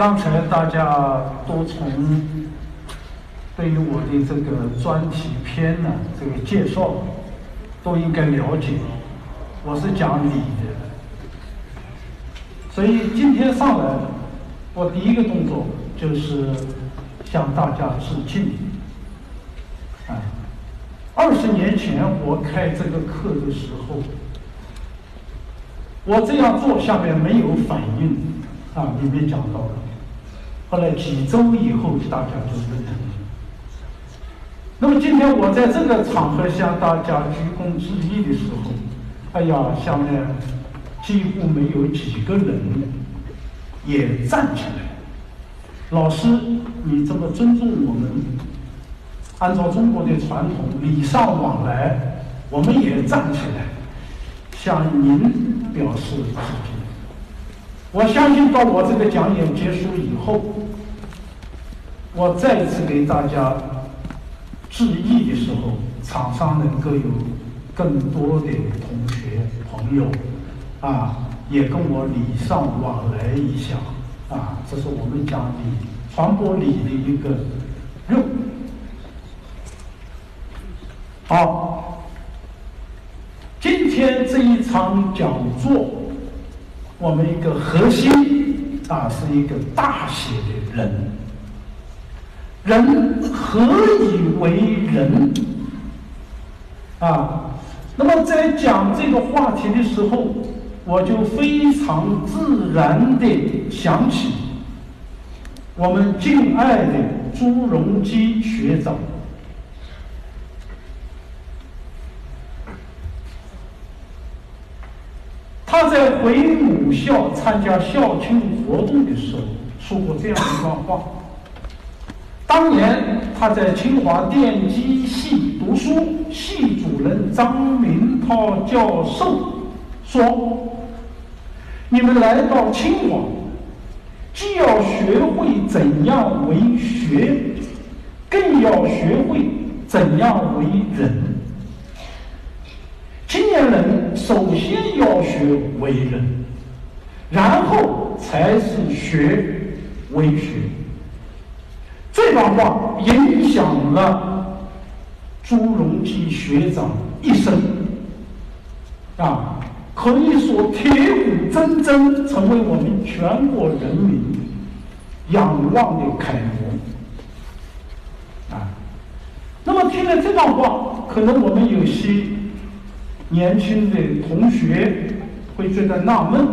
刚才大家都从对于我的这个专题片呢，这个介绍都应该了解，我是讲理的，所以今天上来，我第一个动作就是向大家致敬。啊，二十年前我开这个课的时候，我这样做下面没有反应，啊，里面讲到了。后来几周以后，大家就认同了。那么今天我在这个场合向大家鞠躬致意的时候，哎呀，下面几乎没有几个人也站起来。老师，你这么尊重我们，按照中国的传统，礼尚往来，我们也站起来向您表示致敬。我相信，到我这个讲演结束以后，我再次给大家致意的时候，场上能够有更多的同学朋友啊，也跟我礼尚往来一下啊，这是我们讲礼传播礼的一个任务。好，今天这一场讲座。我们一个核心啊，是一个大写的人。人何以为人？啊，那么在讲这个话题的时候，我就非常自然的想起我们敬爱的朱镕基学长。他在回母校参加校庆活动的时候说过这样一段话。当年他在清华电机系读书，系主任张明涛教授说：“你们来到清华，既要学会怎样为学，更要学会怎样为人。”青年人首先要学为人，然后才是学为学。这段话影响了朱镕基学长一生，啊，可以说铁骨铮铮，成为我们全国人民仰望的楷模。啊，那么听了这段话，可能我们有些。年轻的同学会觉得纳闷：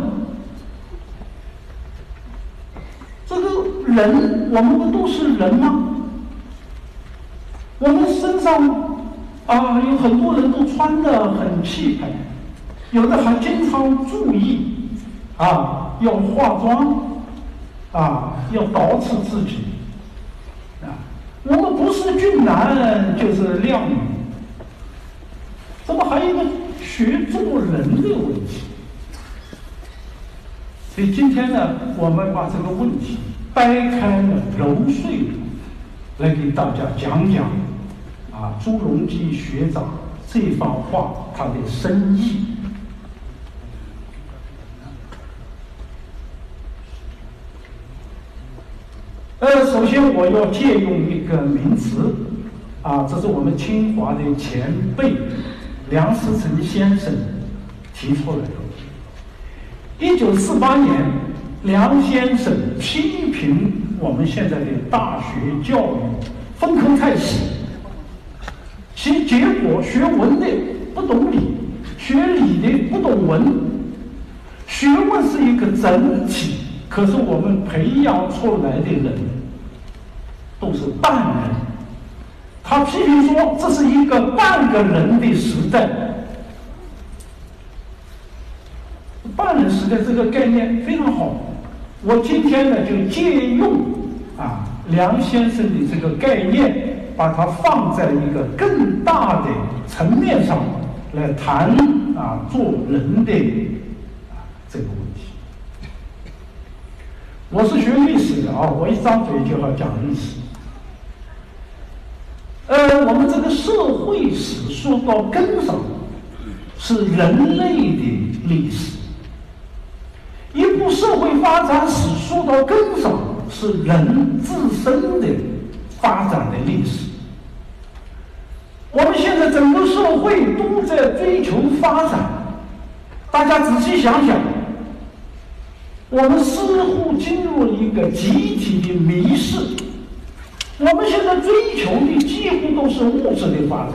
这个人，我们不都是人吗？我们身上啊，有很多人都穿的很气派，有的还经常注意啊，要化妆啊，要捯饬自己啊。我们不是俊男就是靓女，怎么还有一个？学做人的问题，所以今天呢，我们把这个问题掰开了揉碎了，来给大家讲讲啊，朱镕基学长这番话他的深意。呃，首先我要借用一个名词，啊，这是我们清华的前辈。梁思成先生提出来的。一九四八年，梁先生批评我们现在的大学教育分科太细，其结果学文的不懂理，学理的不懂文。学问是一个整体，可是我们培养出来的人都是半人。他批评说：“这是一个半个人的时代，半人时代这个概念非常好。我今天呢就借用啊梁先生的这个概念，把它放在一个更大的层面上来谈啊做人的啊这个问题。我是学历史的啊，我一张嘴就要讲历史。”呃，我们这个社会史说到根上，是人类的历史；一部社会发展史说到根上，是人自身的发展的历史。我们现在整个社会都在追求发展，大家仔细想想，我们似乎进入了一个集体的迷失。我们现在追求的几乎都是物质的发展，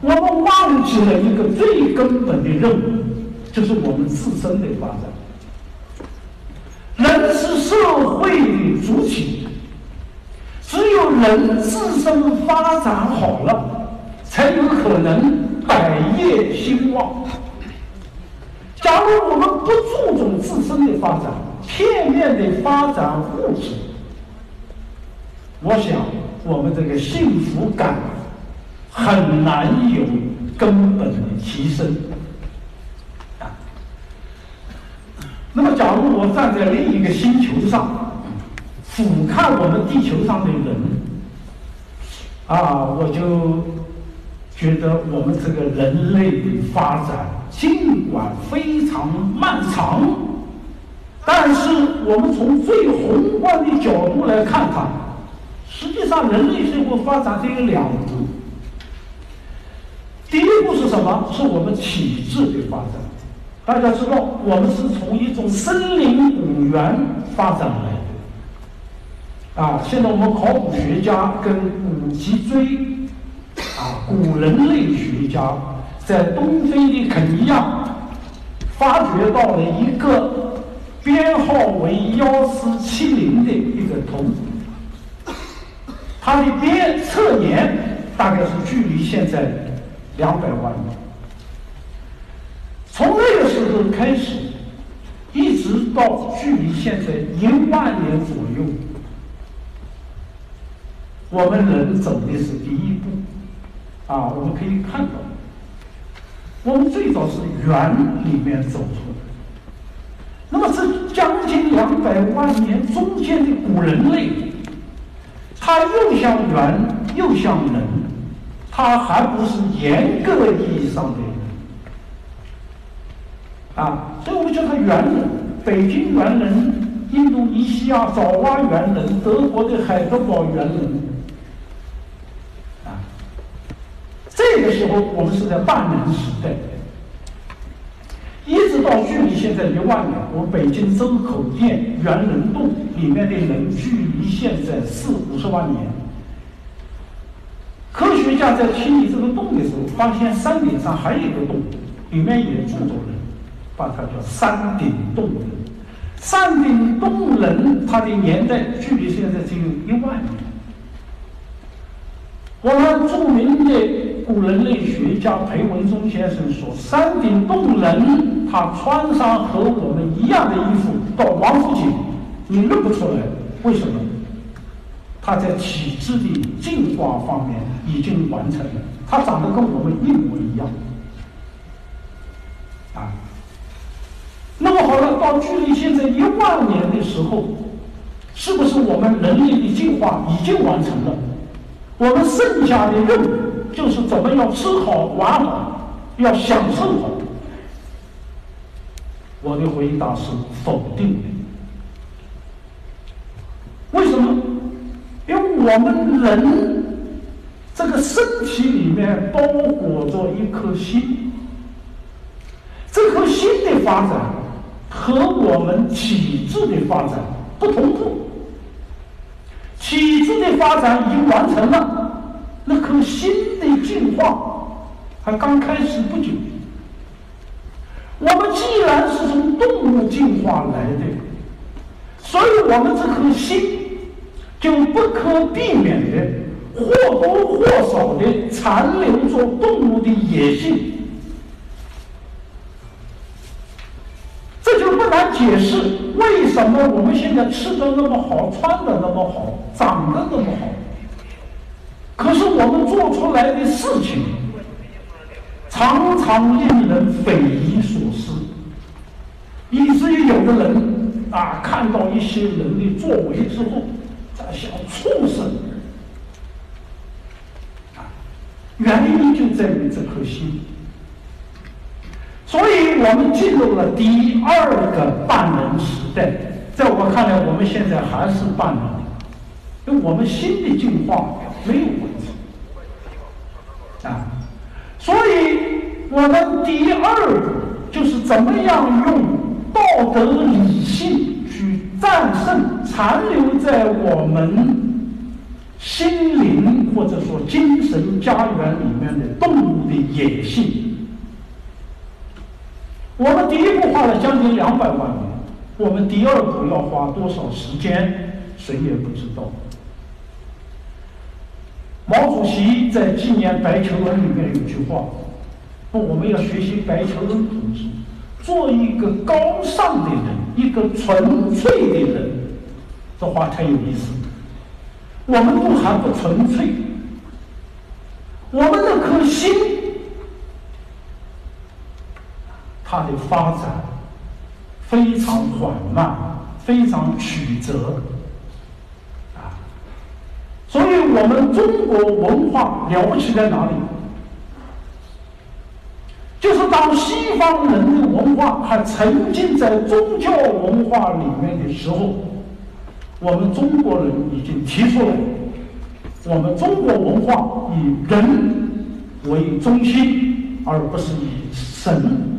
我们忘记了一个最根本的任务，就是我们自身的发展。人是社会的主体。只有人自身发展好了，才有可能百业兴旺。假如我们不注重自身的发展，片面的发展物质，我想我们这个幸福感很难有根本的提升。啊，那么假如我站在另一个星球上。俯瞰我们地球上的人，啊，我就觉得我们这个人类的发展，尽管非常漫长，但是我们从最宏观的角度来看它，实际上人类社会发展只有两步。第一步是什么？是我们体质的发展。大家知道，我们是从一种森林古猿发展来的。啊，现在我们考古学家跟古脊椎啊古人类学家在东非的肯尼亚发掘到了一个编号为幺四七零的一个头，它的编测年大概是距离现在两百万年，从那个时候开始，一直到距离现在一万年左右。我们人走的是第一步，啊，我们可以看到，我们最早是猿里面走出来。那么这将近两百万年中间的古人类，它又像猿又像人，它还不是严格意义上的人，啊，所以我们叫它猿人，北京猿人、印度尼西亚爪哇猿人、德国的海德堡猿人。这个时候，我们是在半人时代，一直到距离现在一万年。我北京周口店猿人洞里面的人，距离现在四五十万年。科学家在清理这个洞的时候，发现山顶上还有一个洞，里面也住着人，把它叫山顶洞人。山顶洞人，他的年代距离现在只有一万年。我们著名的。古人类学家裴文中先生说：“山顶洞人，他穿上和我们一样的衣服到王府井，你认不出来。为什么？他在体质的进化方面已经完成了，他长得跟我们一模一样。啊，那么好了，到距离现在一万年的时候，是不是我们人类的进化已经完成了？我们剩下的任务？”就是怎么样吃好玩好，要享受好。我的回答是否定的。为什么？因为我们人这个身体里面包裹着一颗心，这颗心的发展和我们体质的发展不同步。体质的发展已经完成了。那颗心的进化还刚开始不久。我们既然是从动物进化来的，所以我们这颗心就不可避免的或多或少的残留着动物的野性。这就不难解释为什么我们现在吃的那么好，穿的那么好，长得那么好。可是我们做出来的事情，常常令人匪夷所思，以至于有的人啊，看到一些人的作为之后，在想畜生啊，原因就在于这颗心。所以我们进入了第二个半人时代，在我看来，我们现在还是半人，因为我们心的进化没有问题啊。所以，我们第二就是怎么样用道德理性去战胜残留在我们。心灵或者说精神家园里面的动物的野性，我们第一步花了将近两百万年，我们第二步要花多少时间，谁也不知道。毛主席在纪念白求恩里面有句话，说我们要学习白求恩同志，做一个高尚的人，一个纯粹的人。这话太有意思。我们不还不纯粹，我们那颗心，它的发展非常缓慢，非常曲折，啊，所以我们中国文化了不起在哪里？就是当西方人的文化还沉浸在宗教文化里面的时候。我们中国人已经提出了，我们中国文化以人为中心，而不是以神。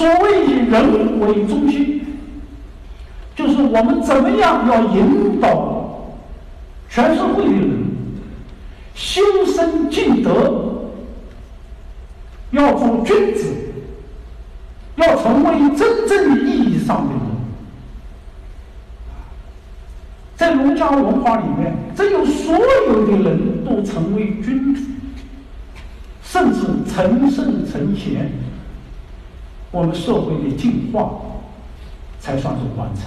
所谓以人为中心，就是我们怎么样要引导全社会的人修身敬德，要做君子，要成为真正意义上的人。在儒家文化里面，只有所有的人都成为君子，甚至成圣成贤，我们社会的进化才算是完成。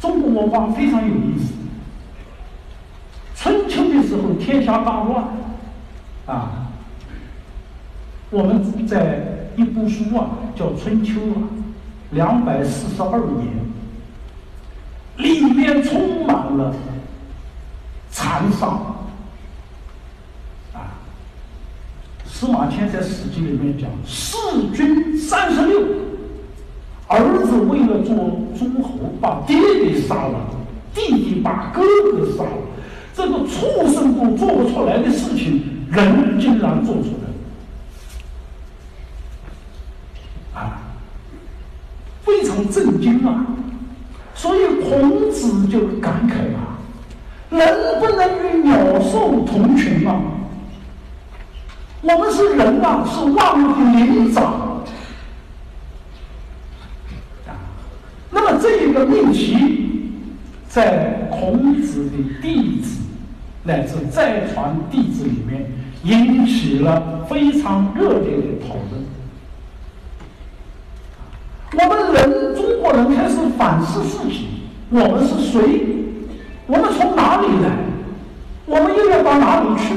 中国文化非常有意思。春秋的时候，天下大乱，啊，我们在。一部书啊，叫《春秋》啊，两百四十二年，里面充满了残杀啊。司马迁在《史记》里面讲：“弑君三十六，儿子为了做诸侯，把爹给杀了，弟弟把哥哥杀了，这个畜生都做不出来的事情，人竟然做出来。”啊非常震惊啊！所以孔子就感慨啊：人不能与鸟兽同群啊！我们是人啊，是万物的灵长。那么这一个命题，在孔子的弟子乃至再传弟子里面，引起了非常热烈的讨论。我们人，中国人开始反思自己：我们是谁？我们从哪里来？我们又要到哪里去？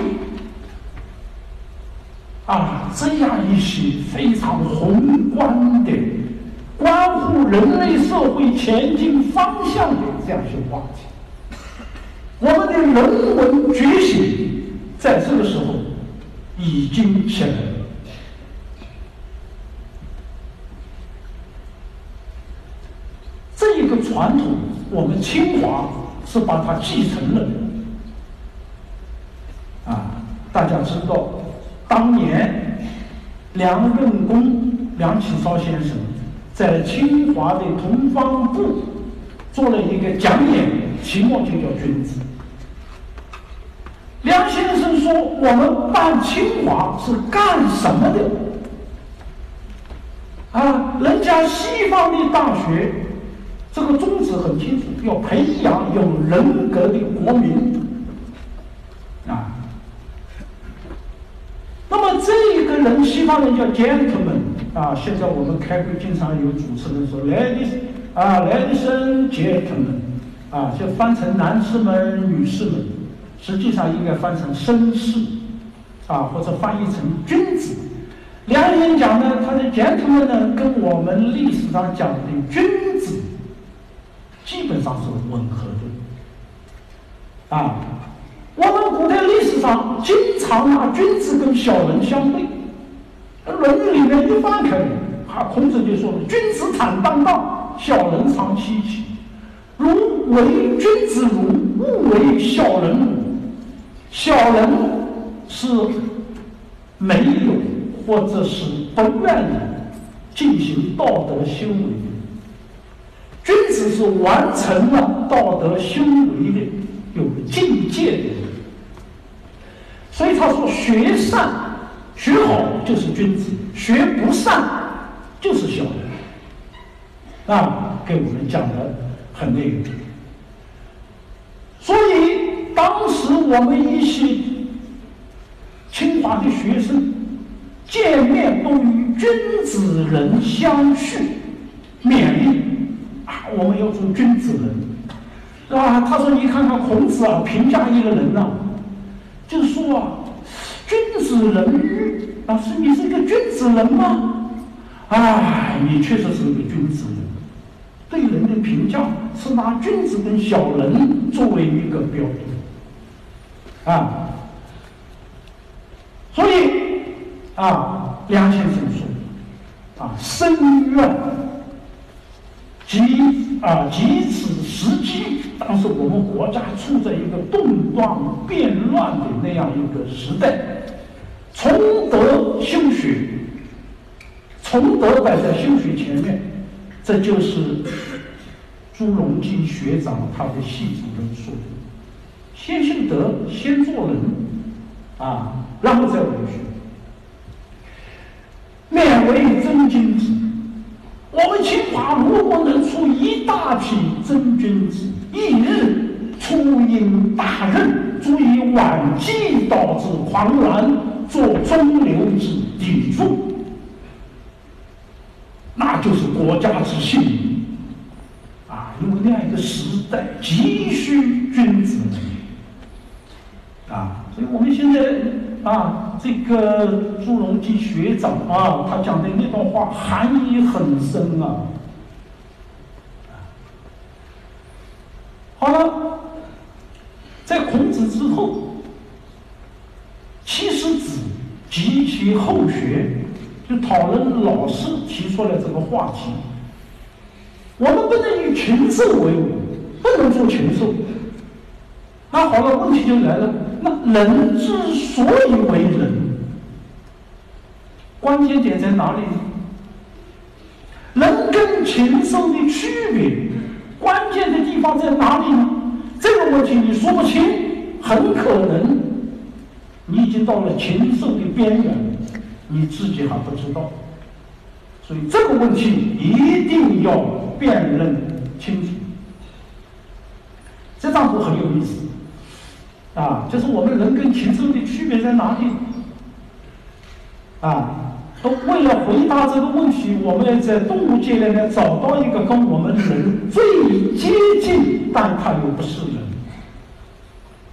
啊，这样一些非常宏观的、关乎人类社会前进方向的这样一些话题，我们的人文觉醒在这个时候已经起来了。这个传统，我们清华是把它继承了。啊，大家知道，当年梁任公、梁启超先生在清华的同方部做了一个讲演，题目就叫“君子”。梁先生说：“我们办清华是干什么的？啊，人家西方的大学。”这个宗旨很清楚，要培养有人格的国民啊。那么这一个人，西方人叫 gentleman 啊。现在我们开会经常有主持人说 ladies 啊，ladies and gentlemen 啊，就翻成男士们、女士们，实际上应该翻成绅士啊，或者翻译成君子。梁言讲呢，他的 gentleman 呢，跟我们历史上讲的君子。基本上是吻合的，啊，我们古代历史上经常拿君子跟小人相对，《论语》里面一翻开，啊，孔子就说：“君子坦荡荡，小人常戚戚。如为君子如，勿为小人。小人是没有或者是不愿意进行道德修为的，君子是完成了道德修为的，有境界的人。所以他说：学善。”学好就是君子，学不善就是小人，啊，给我们讲的很那个。所以当时我们一些清华的学生见面都与君子人相续，勉励啊，我们要做君子人，是吧？他说：“你看看孔子啊，评价一个人呐，就说啊。”君子人老师，你是一个君子人吗？哎，你确实是一个君子人。对人的评价是拿君子跟小人作为一个标准啊。所以啊，梁先生说啊，深怨及啊，及此时机，当时我们国家处在一个动荡变乱的那样一个时代。崇德修学，崇德摆在修学前面，这就是朱镕基学长他的系统的说：先修德，先做人，啊，然后再为学。勉为真君子。我们清华如果能出一大批真君子，一日出英大任，足以挽季导致狂澜。做中流之砥柱，那就是国家之幸啊！因为那样一个时代急需君子啊，所以我们现在啊，这个朱镕基学长啊，他讲的那段话含义很深啊。好了，在孔子之后。其实子及其后学，就讨论老师提出来这个话题。我们不能以禽兽为伍，不能做禽兽。那好了，问题就来了。人之所以为人，关键点在哪里？人跟禽兽的区别，关键的地方在哪里呢？这个问题你说不清，很可能。你已经到了禽兽的边缘，你自己还不知道，所以这个问题一定要辨认清楚。这张图很有意思，啊，就是我们人跟禽兽的区别在哪里？啊，都为了回答这个问题，我们要在动物界里面找到一个跟我们人最接近，但它又不是人，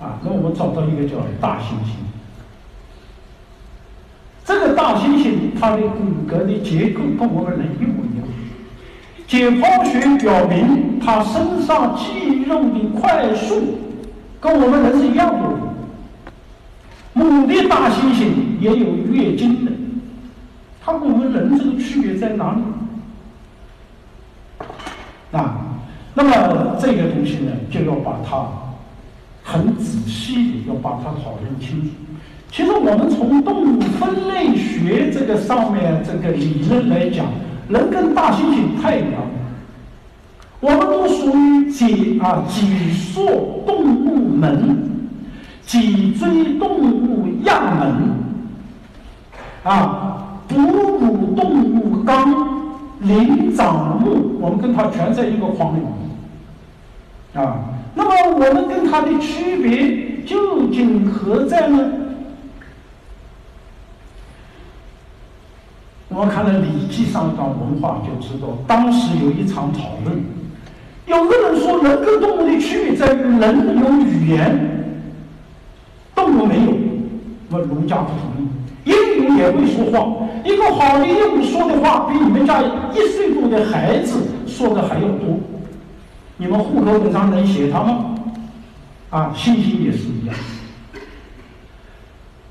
啊，那我们找到一个叫大猩猩。这个大猩猩，它的骨骼的结构跟我们人一模一样。解剖学表明，它身上肌肉的快速跟我们人是一样的。母的大猩猩也有月经的，它跟我们人这个区别在哪里？啊，那么这个东西呢，就要把它很仔细的要把它讨论清楚。其实我们从动物分类学这个上面这个理论来讲，人跟大猩猩太一样了。我们都属于脊啊脊索动物门，脊椎动物亚门，啊哺乳动物纲，灵长目，我们跟它全在一个框里。啊，那么我们跟它的区别究竟何在呢？我们看了《礼记》上一段文化，就知道当时有一场讨论。有的人说，人跟动物的区别在于人有语言，动物没有。那么儒家不同意。鹦鹉也会说话，一个好的鹦鹉说的话，比你们家一岁多的孩子说的还要多。你们户口本上能写它吗？啊，猩猩也是一样。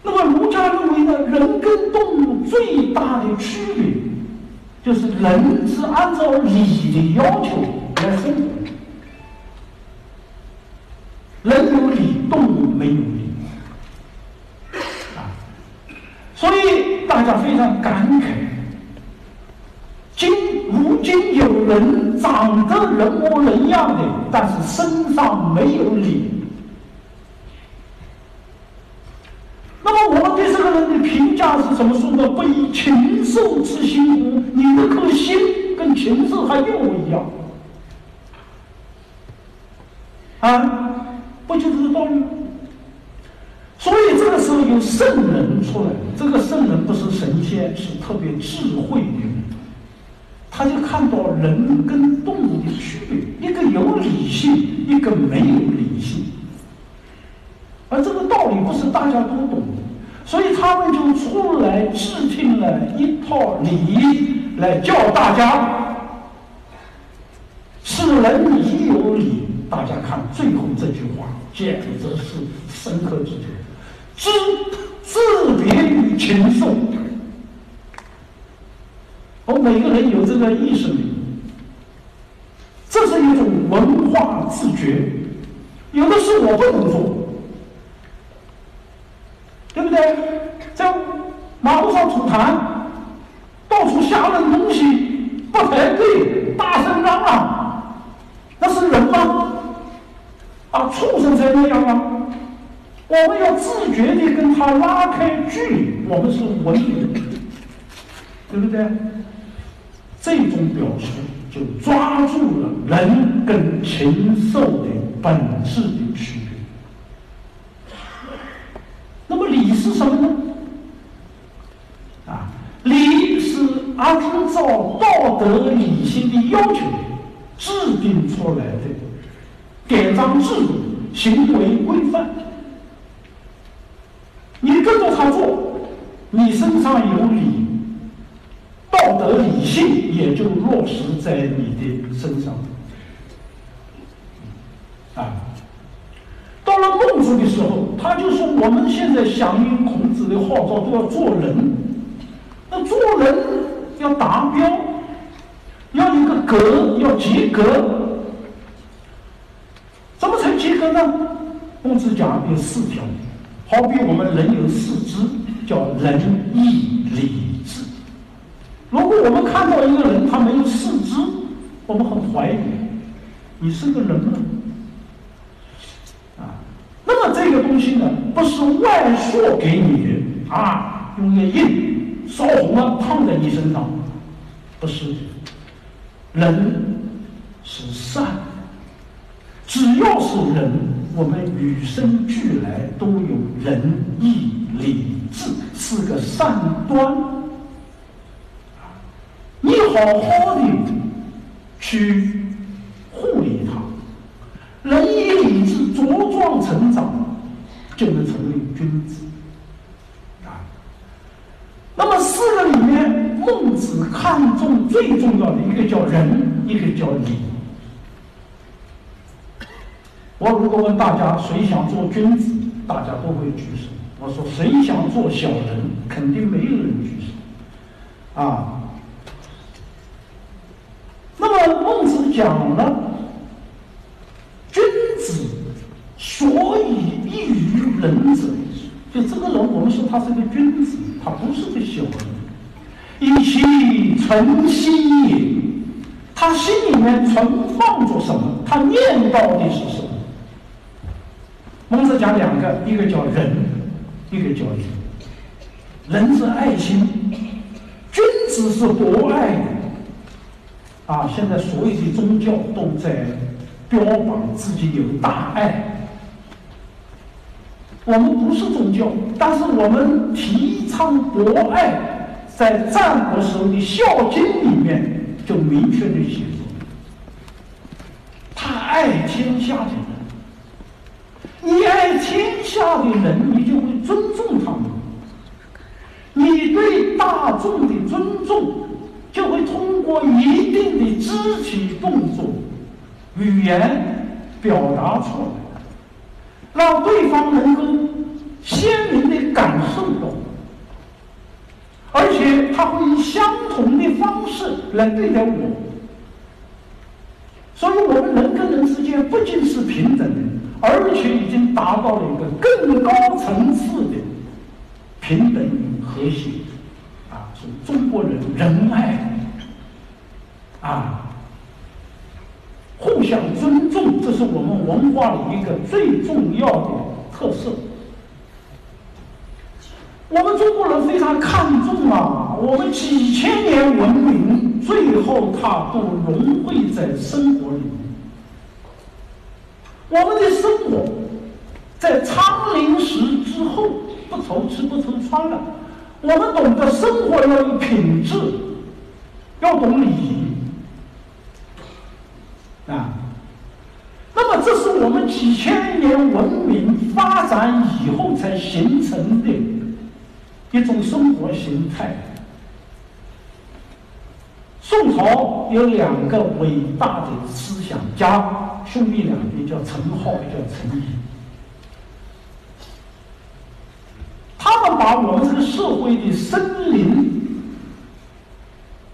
那么儒家认为呢，人跟动物最大的区别，就是人是按照理的要求来生活，人有理，动物没有理。啊，所以大家非常感慨，今如今有人长得人模人样的，但是身上没有理。那么我们对这个人的评价是什么说的？不一禽兽之心乎？你那颗心跟禽兽还一模一样啊？不就这个道理吗？所以这个时候有圣人出来，这个圣人不是神仙，是特别智慧的人，他就看到人跟动物的区别，一个有理性，一个没有理性。而这个道理不是大家都懂，所以他们就出来制定了一套礼仪来教大家：是人已有理。大家看最后这句话，简直是深刻之觉。知自别于禽兽。我每个人有这个意识里，这是一种文化自觉。有的事我不能做。对不对？在马路上吐痰，到处瞎扔东西，不排队，大声嚷嚷，那是人吗？啊，畜生才那样啊！我们要自觉地跟他拉开距离，我们是文明的，对不对？这种表述就抓住了人跟禽兽的本质的区别。那么理是什么呢？啊，理是按照道德理性的要求制定出来的典章制度、行为规范。你跟着他做，你身上有理，道德理性也就落实在你的身上。啊。到了孟子的时候，他就说：“我们现在响应孔子的号召，都要做人。那做人要达标，要一个格，要及格。怎么才及格呢？孟子讲有四条，好比我们人有四肢，叫仁义礼智。如果我们看到一个人他没有四肢，我们很怀疑，你是个人吗？”那么这个东西呢，不是外铄给你啊，用个印烧红了烫在你身上，不是。人是善，只要是人，我们与生俱来都有仁义礼智，是个善端。你好好的去护理它，仁义礼智。茁壮成长，就能成为君子啊。那么四个里面，孟子看重最重要的一个叫仁，一个叫礼。我如果问大家谁想做君子，大家都会举手。我说谁想做小人，肯定没有人举手啊。那么孟子讲了，君子。所以异于人者，就这个人，我们说他是个君子，他不是个小人。以其存心也，他心里面存放着什么？他念叨的是什么？孟子讲两个，一个叫仁，一个叫义。仁是爱心，君子是博爱。啊，现在所有的宗教都在标榜自己有大爱。我们不是宗教，但是我们提倡博爱，在战国时候的《孝经》里面就明确的写着：他爱天下的人，你爱天下的人，你就会尊重他们；你对大众的尊重，就会通过一定的肢体动作、语言表达出来。让对方能够鲜明的感受到，而且他会以相同的方式来对待我。所以，我们人跟人之间不仅是平等的，而且已经达到了一个更高层次的平等与和谐。啊，是中国人仁爱，啊，互相尊重，这是我们文化的一个最重要的特色。我们中国人非常看重啊，我们几千年文明，最后它都融汇在生活里面。我们的生活在昌临时之后，不愁吃不愁穿了。我们懂得生活要有品质，要懂礼仪啊。那么，这是我们几千年文明发展以后才形成的。一种生活形态。宋朝有两个伟大的思想家，兄弟两个，叫陈浩，叫陈毅。他们把我们这个社会的森林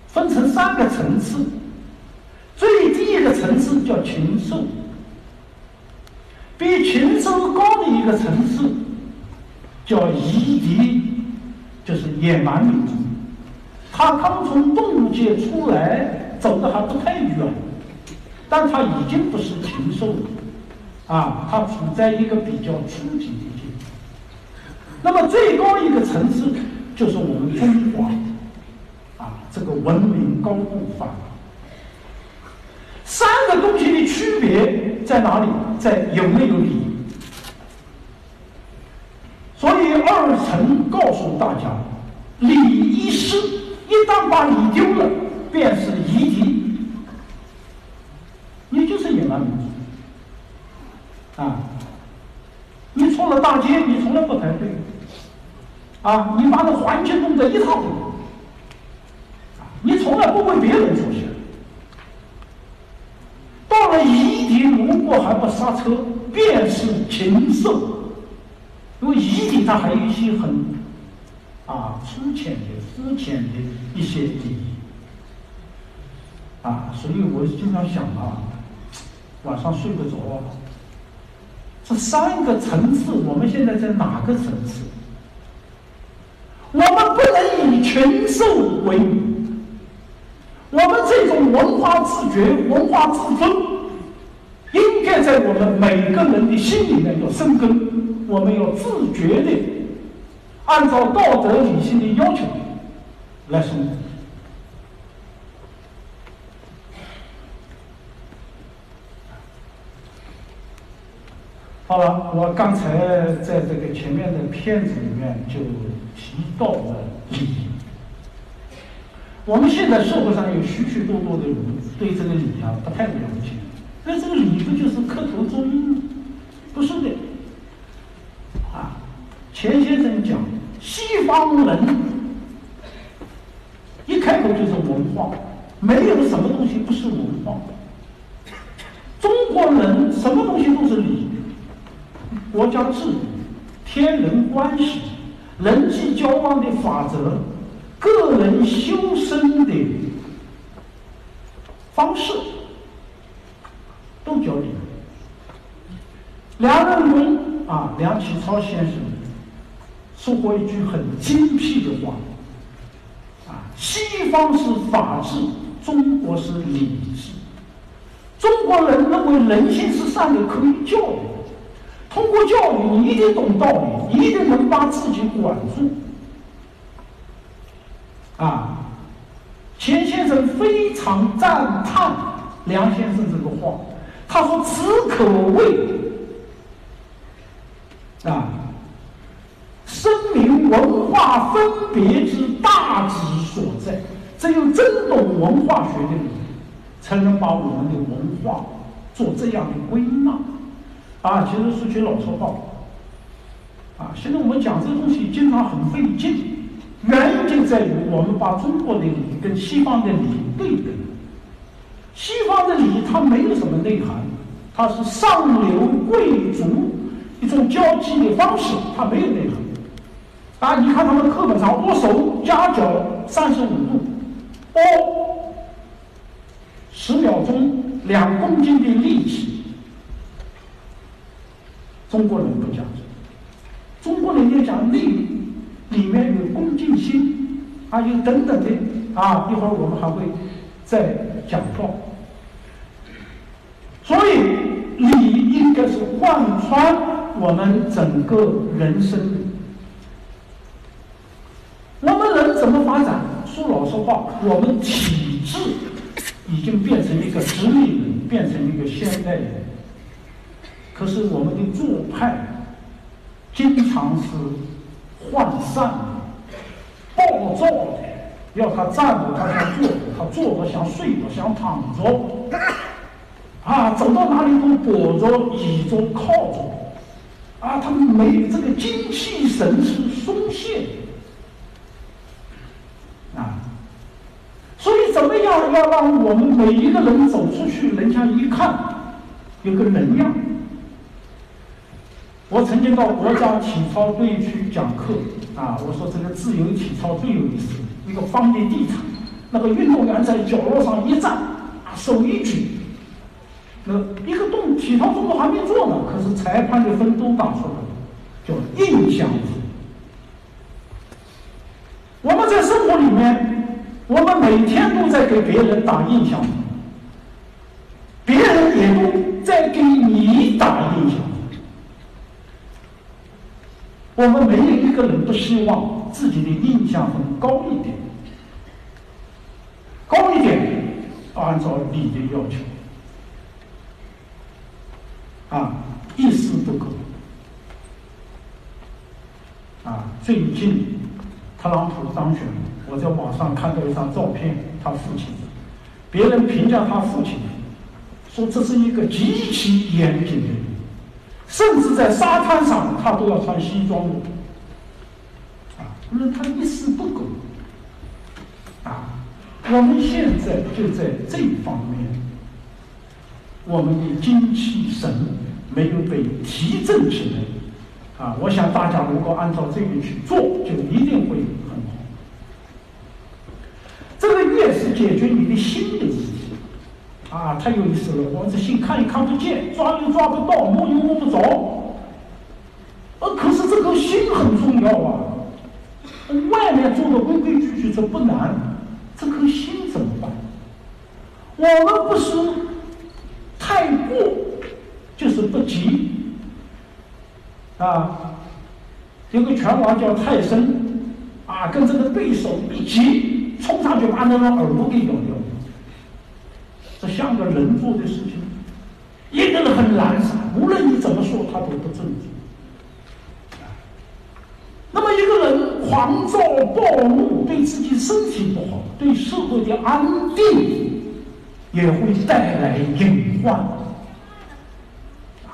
分成三，个层次叫禽兽，比禽兽高的一个层次叫夷狄。就是野蛮民族，他刚从动物界出来，走的还不太远，但他已经不是禽兽了，啊，他处在一个比较初级的阶段。那么最高一个层次就是我们中华，啊，这个文明高度发达。三个东西的区别在哪里？在有没有礼。所以二层告诉大家，礼一失，一旦把礼丢了，便是夷狄，你就是野蛮民族啊！你出了大街，你从来不排队啊！你把这环境弄得一塌糊涂！你从来不为别人着想。到了夷狄，如果还不刹车，便是禽兽。因为夷狄它还有一些很啊粗浅的、肤浅的一些礼仪啊，所以我经常想啊，晚上睡不着。这三个层次，我们现在在哪个层次？我们不能以禽兽为名，我们这种文化自觉、文化自尊，应该在我们每个人的心里面要生根。我们要自觉的按照道德理性的要求来生活。好了，我刚才在这个前面的片子里面就提到了礼。我们现在社会上有许许多多的人对这个礼啊不太了解，那这个礼不就是磕头作揖？不是的。啊钱先生讲，西方人一开口就是文化，没有什么东西不是文化。中国人什么东西都是礼，国家制度、天人关系、人际交往的法则、个人修身的方式，都叫礼。梁任公啊，梁启超先生。说过一句很精辟的话，啊，西方是法治，中国是礼治。中国人认为人性是善的，可以教育，通过教育，你一定懂道理，一定能把自己管住。啊，钱先生非常赞叹梁先生这个话，他说：“此可谓啊。”声明文化分别之大旨所在，只有真懂文化学的人，才能把我们的文化做这样的归纳。啊，其实说句老实话，啊，现在我们讲这个东西经常很费劲，原因就在于我们把中国的礼跟西方的礼对等。西方的礼它没有什么内涵，它是上流贵族一种交际的方式，它没有内涵。啊！你看他们课本上握手夹脚三十五度，哦，十秒钟两公斤的力气，中国人不讲究，中国人要讲力，里面有恭敬心，啊，有等等的啊，一会儿我们还会再讲到。所以礼应该是贯穿我们整个人生。我们人怎么发展？说老实话，我们体质已经变成一个直立人，变成一个现代人。可是我们的做派经常是涣散的、暴躁的，要他站着他想坐着，他坐着想睡着，想躺着，啊，走到哪里都跛着、倚着、靠着，啊，他们没这个精气神是松懈的。啊，所以怎么样要让我们每一个人走出去，人家一看有个能量。我曾经到国家体操队去讲课，啊，我说这个自由体操最有意思，一个方的地毯，那个运动员在角落上一站，啊，手一举，那一个动体操动作还没做呢，可是裁判的分都打出来了，叫印象分。我们在生活里面，我们每天都在给别人打印象，别人也都在给你打印象。我们没有一个人不希望自己的印象很高一点，高一点，按照你的要求，啊，一丝不苟，啊，最近。特朗普当选，我在网上看到一张照片，他父亲，别人评价他父亲，说这是一个极其严谨的人，甚至在沙滩上他都要穿西装的，啊，那他一丝不苟，啊，我们现在就在这方面，我们的精气神没有被提振起来。啊，我想大家如果按照这个去做，就一定会很好。这个越是解决你的心的问题，啊，太有意思了。我们这心看也看不见，抓又抓不到，摸又摸不着。呃，可是这个心很重要啊。外面做的规规矩矩这不难，这颗心怎么办？我们不是太过，就是不急。啊，有个拳王叫泰森，啊，跟这个对手一急，冲上去把那个耳朵给咬掉。这像个人做的事情，一个人很懒散，无论你怎么说，他都不正经。那么一个人狂躁暴怒，对自己身体不好，对社会的安定也会带来隐患。啊，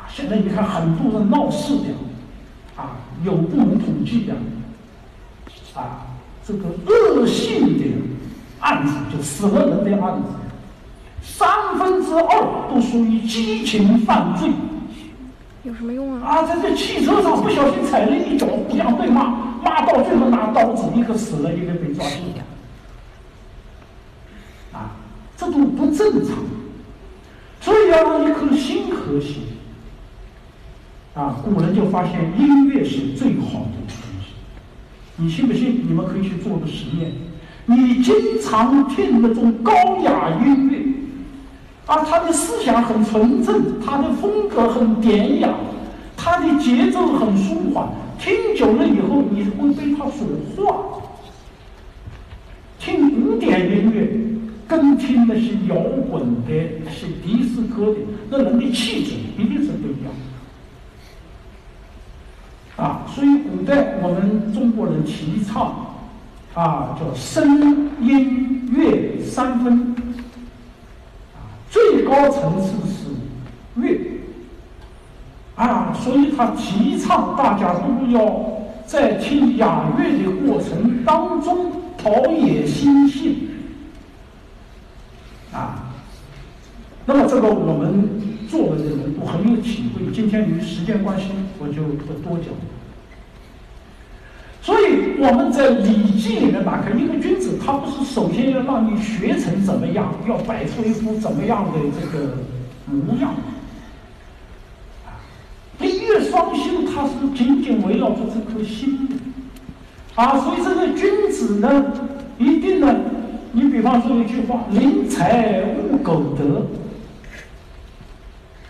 现在你看很多人闹事的。啊，有部门统计的，啊，这个恶性的案子，就死了人的案子，三分之二都属于激情犯罪。有什么用啊？啊，在这汽车上不小心踩了一脚，互相对骂，骂到最后拿刀子，一个死了，一个被抓住了。啊，这都不正常，所以要让一颗心和谐。啊，古人就发现音乐是最好的东西。你信不信？你们可以去做个实验。你经常听那种高雅音乐，啊，他的思想很纯正，他的风格很典雅，他的节奏很舒缓。听久了以后，你会被他所化。听古典音乐，跟听那些摇滚的、那些迪斯科的，那人的气质一定是不一样。啊，所以古代我们中国人提倡，啊，叫声音乐三分，高层次是乐，啊，所以他提倡大家都要在听雅乐的过程当中陶冶心性，啊，那么这个我们做的人都很有体会。今天由于时间关系。我就不多讲。所以我们在《礼记》里面打开一个君子，他不是首先要让你学成怎么样，要摆出一副怎么样的这个模样。礼乐双修，它是紧紧围绕着这颗心的啊，所以这个君子呢，一定呢，你比方说一句话：“临财勿苟得。”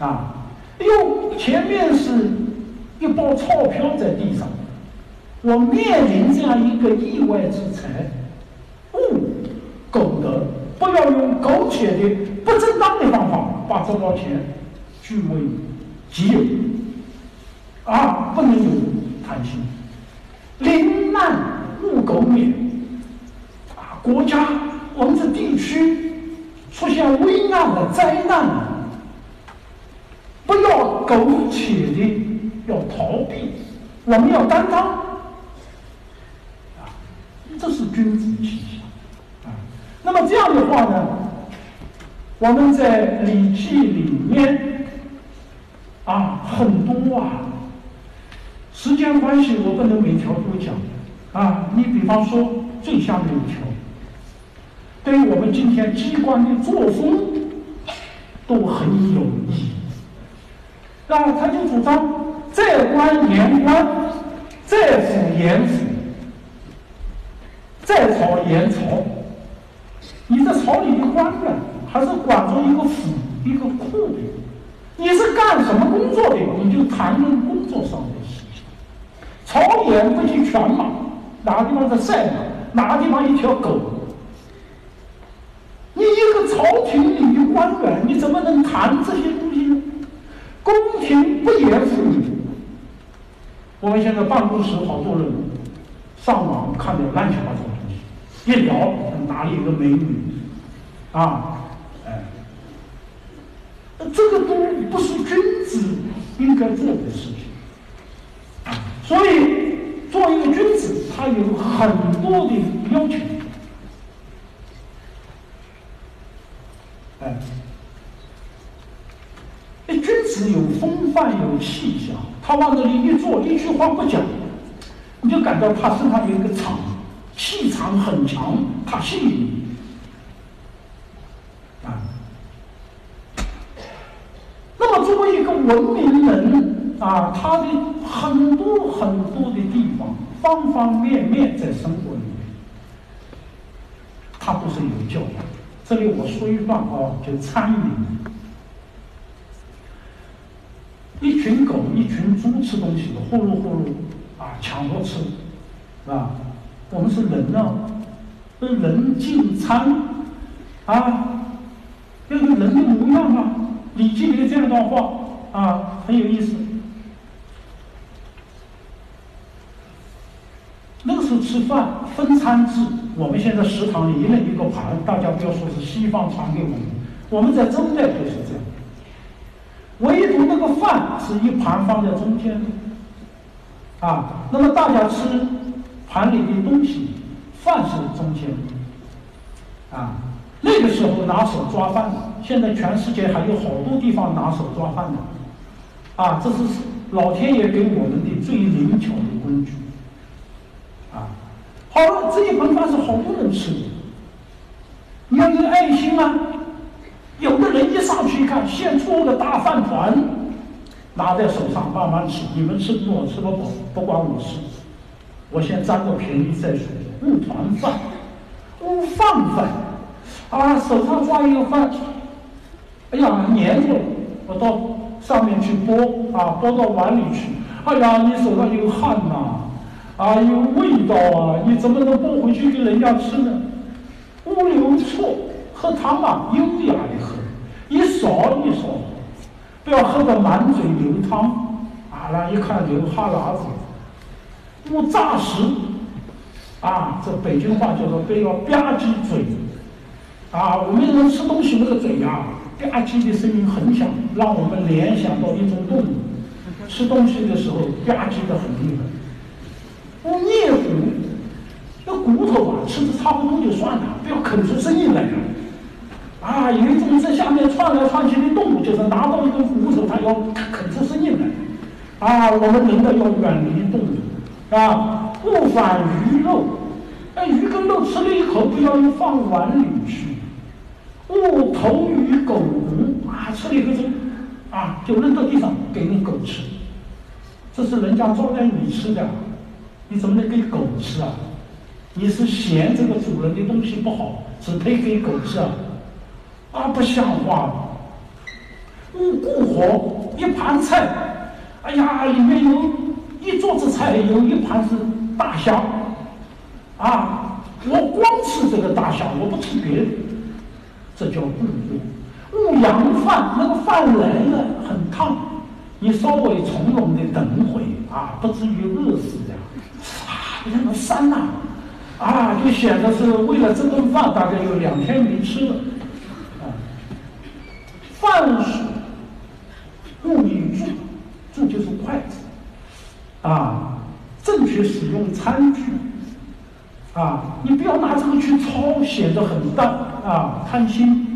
啊，哟，前面是一包钞票在地上，我面临这样一个意外之财，勿苟得，不要用苟且的、不正当的方法把这包钱据为己有。啊，不能有贪心。临难勿苟免。啊，国家我们这地区出现危难的灾难，不要苟且的要逃避，我们要担当。这是君子气象。啊，那么这样的话呢，我们在《礼记》里面啊，很多啊。时间关系，我不能每条都讲，啊，你比方说最下面一条，对于我们今天机关的作风都很有意义。那他就主张在官言官，在府言府，在朝言朝。你在朝里的官员，还是管着一个府、一个库的？你是干什么工作的？你就谈论工作上的事情。朝言不及犬马，哪个地方在赛马？哪个地方一条狗？你一个朝廷里的官员，你怎么能谈这些东西呢？宫廷不严妇女。我们现在办公室好多人上网看点乱七八糟，一聊哪里有个美女啊？哎，这个都不是君子应该做的事情。所以，做一个君子，他有很多的要求。哎，那，君子有风范，有气象，他往这里一坐，一句话不讲，你就感到他身上有一个场，气场很强，他吸引你。啊，那么作为一个文明人。啊，他的很多很多的地方，方方面面在生活里面，他都是有教养。这里我说一段啊，就餐饮，一群狗、一群猪吃东西，呼噜呼噜啊，抢着吃，是吧？我们是人呢，是人进餐啊，要有人的模样啊。礼记里的这样一段话啊，很有意思。那个时候吃饭分餐制，我们现在食堂里一人一个盘，大家不要说是西方传给我们，我们在周代就是这样。唯独那个饭是一盘放在中间，啊，那么大家吃盘里的东西，饭是中间，啊，那个时候拿手抓饭，现在全世界还有好多地方拿手抓饭的，啊，这是老天爷给我们的最灵巧的工具。啊好了，这一盆饭是好多人吃的，你要有爱心啊！有的人一上去一看，现做个大饭团，拿在手上慢慢吃。你们吃不饱，吃不饱，不关我事。我先占个便宜再说。五团饭，五饭饭，啊，手上抓一个饭，哎呀，粘着，我到上面去拨，啊，拨到碗里去。哎呀，你手上有汗呐！啊，有味道啊！你怎么能拨回去给人家吃呢？不留错，喝汤啊，优雅的喝，一勺一勺，不要喝得满嘴流汤。啊，那一看流哈喇子。不扎实，啊，这北京话叫做“不要吧唧嘴”。啊，我们人吃东西那个嘴呀，吧唧的声音很响，让我们联想到一种动物，吃东西的时候吧唧的很厉害。不啮骨，那骨头啊，吃的差不多就算了，不要啃出声音来。啊，有一种在下面窜来窜去的动物，就是拿到一根骨头，它要啃出声音来。啊，我们人呢要远离动物，啊，勿反鱼肉。那，鱼跟肉吃了一口，不要又放碗里去。勿投于狗笼啊，吃了一口就啊，就扔到地上给那狗吃。这是人家招待你吃的，你怎么能给狗吃啊？你是嫌这个主人的东西不好，只配给狗吃啊？啊，不像话！勿顾火，一盘菜，哎呀，里面有一桌子菜，有一盘是大虾，啊，我光吃这个大虾，我不吃别的，这叫顾火。勿扬饭，那个饭来了很烫，你稍微从容的等会啊，不至于饿死呀。啊，那个酸呐，啊，就显得是为了这顿饭，大概有两天没吃了。饭是勿以箸，箸就是筷子，啊，正确使用餐具，啊，你不要拿这个去抄，显得很淡，啊，贪心。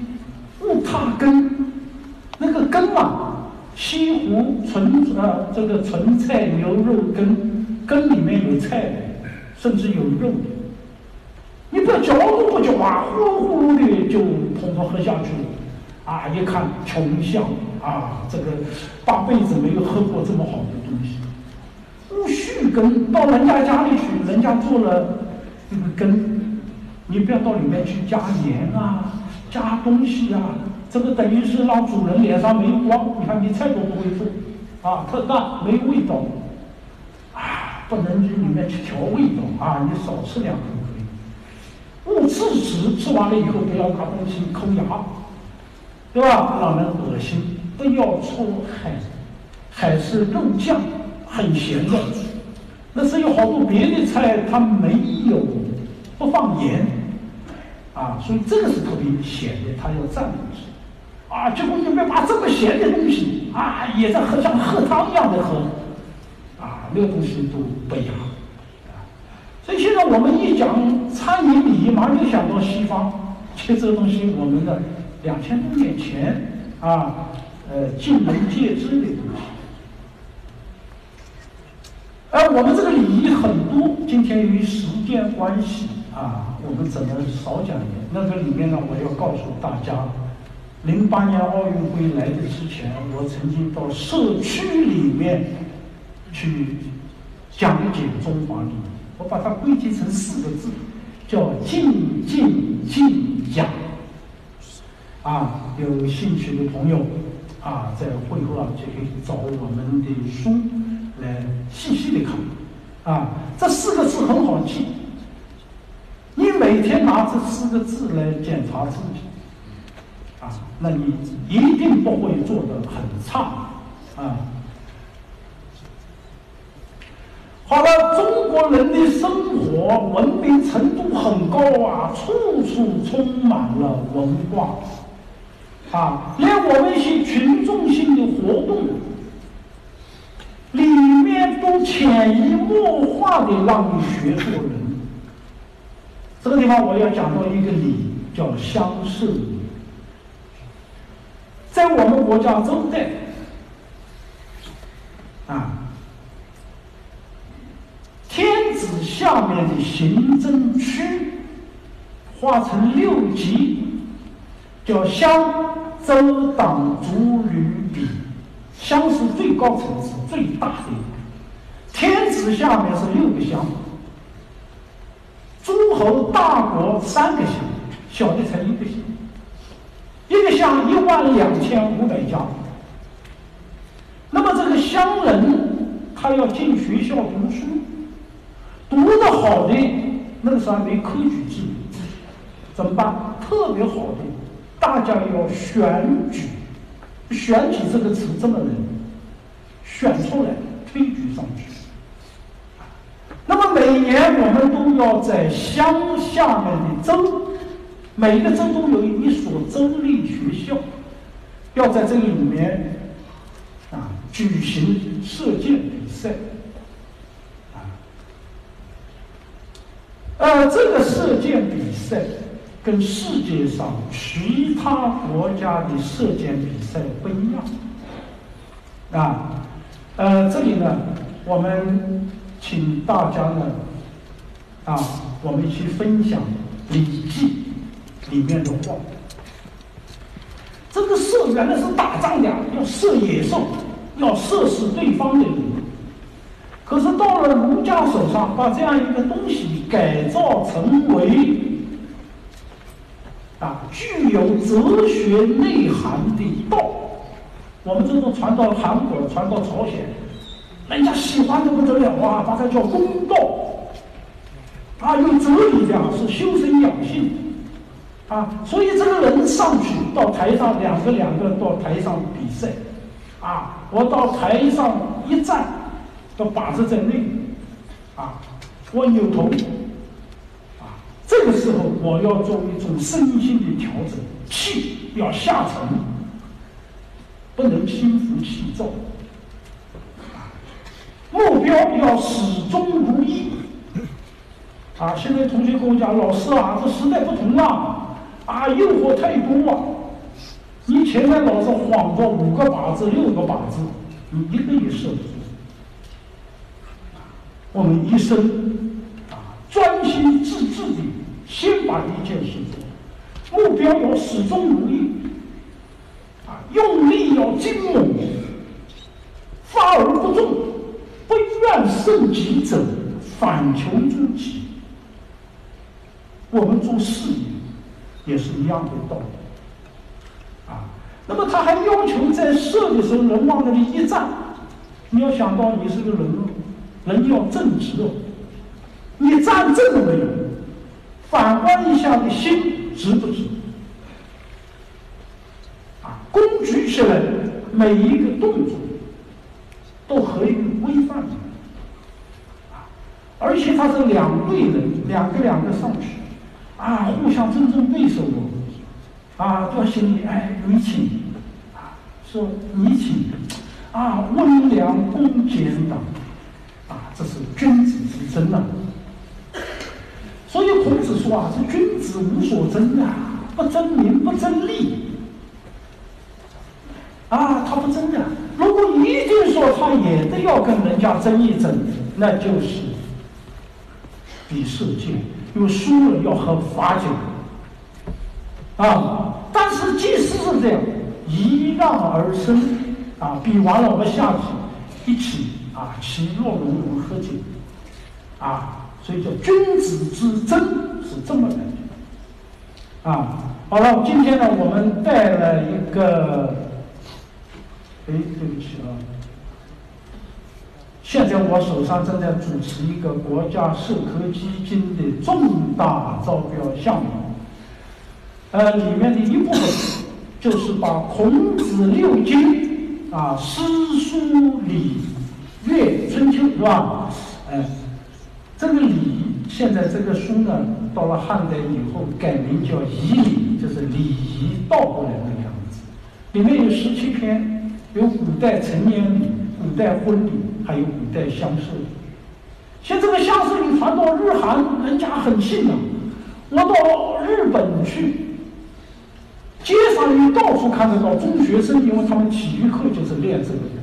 勿踏根，那个根啊，西湖纯呃这个纯菜牛肉羹，羹里面有菜，甚至有肉，你不要嚼都不嚼啊，呼噜呼噜的就捧着喝下去了。啊！一看穷相啊，这个八辈子没有喝过这么好的东西。勿续羹，到人家家里去，人家做了这个羹，你不要到里面去加盐啊，加东西啊，这个等于是让主人脸上没光。你看你菜都不会做，啊，特淡没味道，啊，不能去里面去调味道啊，你少吃两口可以。勿刺齿，吃完了以后不要拿东西抠牙。对吧？让人恶心，不要搓海，海是肉酱，很咸的。那是有好多别的菜，它没有不放盐，啊，所以这个是特别咸的，它要蘸东西。啊，结果你们把这么咸的东西啊，也在喝像喝汤一样的喝，啊，那个东西都不雅。所以现在我们一讲餐饮礼仪，马上就想到西方，其实这个东西我们的。两千多年前啊，呃，尽人皆知的东西。而我们这个礼仪很多，今天由于时间关系啊，我们只能少讲一点。那个里面呢，我要告诉大家，零八年奥运会来的之前，我曾经到社区里面去讲解中华礼仪，我把它归结成四个字，叫敬敬敬养。啊，有兴趣的朋友啊，在会后啊就可以找我们的书来细细的看。啊，这四个字很好记，你每天拿这四个字来检查自己，啊，那你一定不会做的很差。啊，好了，中国人的生活文明程度很高啊，处处充满了文化。啊，连我们一些群众性的活动，里面都潜移默化的让你学做人。这个地方我要讲到一个理，叫乡社礼。在我们国家周代，啊，天子下面的行政区划成六级。叫乡州党族旅比，乡是最高层次、最大的一个。天子下面是六个乡，诸侯大国三个乡，小的才一个乡。一个乡一万两千五百家。那么这个乡人他要进学校读书，读得好的那个时候还没科举制，怎么办？特别好的。大家要选举，选举这个词这么人选出来推举上去。那么每年我们都要在乡下面的州，每一个州都有一所州立学校，要在这里面啊举行射箭比赛。啊，呃，这个射箭比赛。跟世界上其他国家的射箭比赛不一样，啊，呃，这里呢，我们请大家呢啊，我们去分享《礼记》里面的话。这个射原来是打仗的，要射野兽，要射死对方的人。可是到了儒家手上，把这样一个东西改造成为啊具有哲学内涵的道。我们这种传到韩国，传到朝鲜，人家喜欢的不得了啊，把它叫公道。啊，用哲理讲是修身养性，啊，所以这个人上去到台上，两个两个到台上比赛，啊，我到台上一站，都把持在内，啊，我扭头，这个时候我要做一种身心的调整，气要下沉，不能心浮气躁，目标要始终如一。啊！现在同学跟我讲，老师啊，这时代不同了，啊，诱惑太多啊！你前面老是晃着五个靶子、六个靶子，你一个也射不住。我们一生啊，专心致志的，先把一件事做，目标要始终如一，啊，用力要精猛，发而不中，不愿胜己者，反求诸己。我们做事业也是一样的道理，啊，那么他还要求在射的时候人往那里一站，你要想到你是个人哦，人要正直哦，你站正了没有？反观一下你心值不值？啊，弓举起来，每一个动作都合于规范，啊，而且他是两队人，两个两个上去。啊，互相尊重对手，啊，到心里哎，你请，啊，说你请，啊，温良恭俭让，啊，这是君子之争啊。所以孔子说啊，这君子无所争啊，不争名，不争利，啊，他不争的。如果一定说他也得要跟人家争一争，那就是比世界。因为输了要喝罚酒，啊！但是即使是这样，一让而生，啊，比完了我们下去一起啊，其乐融融喝酒，啊，所以叫君子之争是这么来的，啊！好了，今天呢，我们带了一个，哎，对不起啊。现在我手上正在主持一个国家社科基金的重大招标项目，呃，里面的一部分就是把孔子六经啊，诗书礼乐春秋是吧？哎，这个礼现在这个书呢，到了汉代以后改名叫仪礼，就是礼仪倒过来的样子。里面有十七篇，有古代成年礼、古代婚礼。还有古代乡社，像这个乡社里传到日韩，人家很信的。我到日本去，街上你到处看得到中学生，因为他们体育课就是练这个的，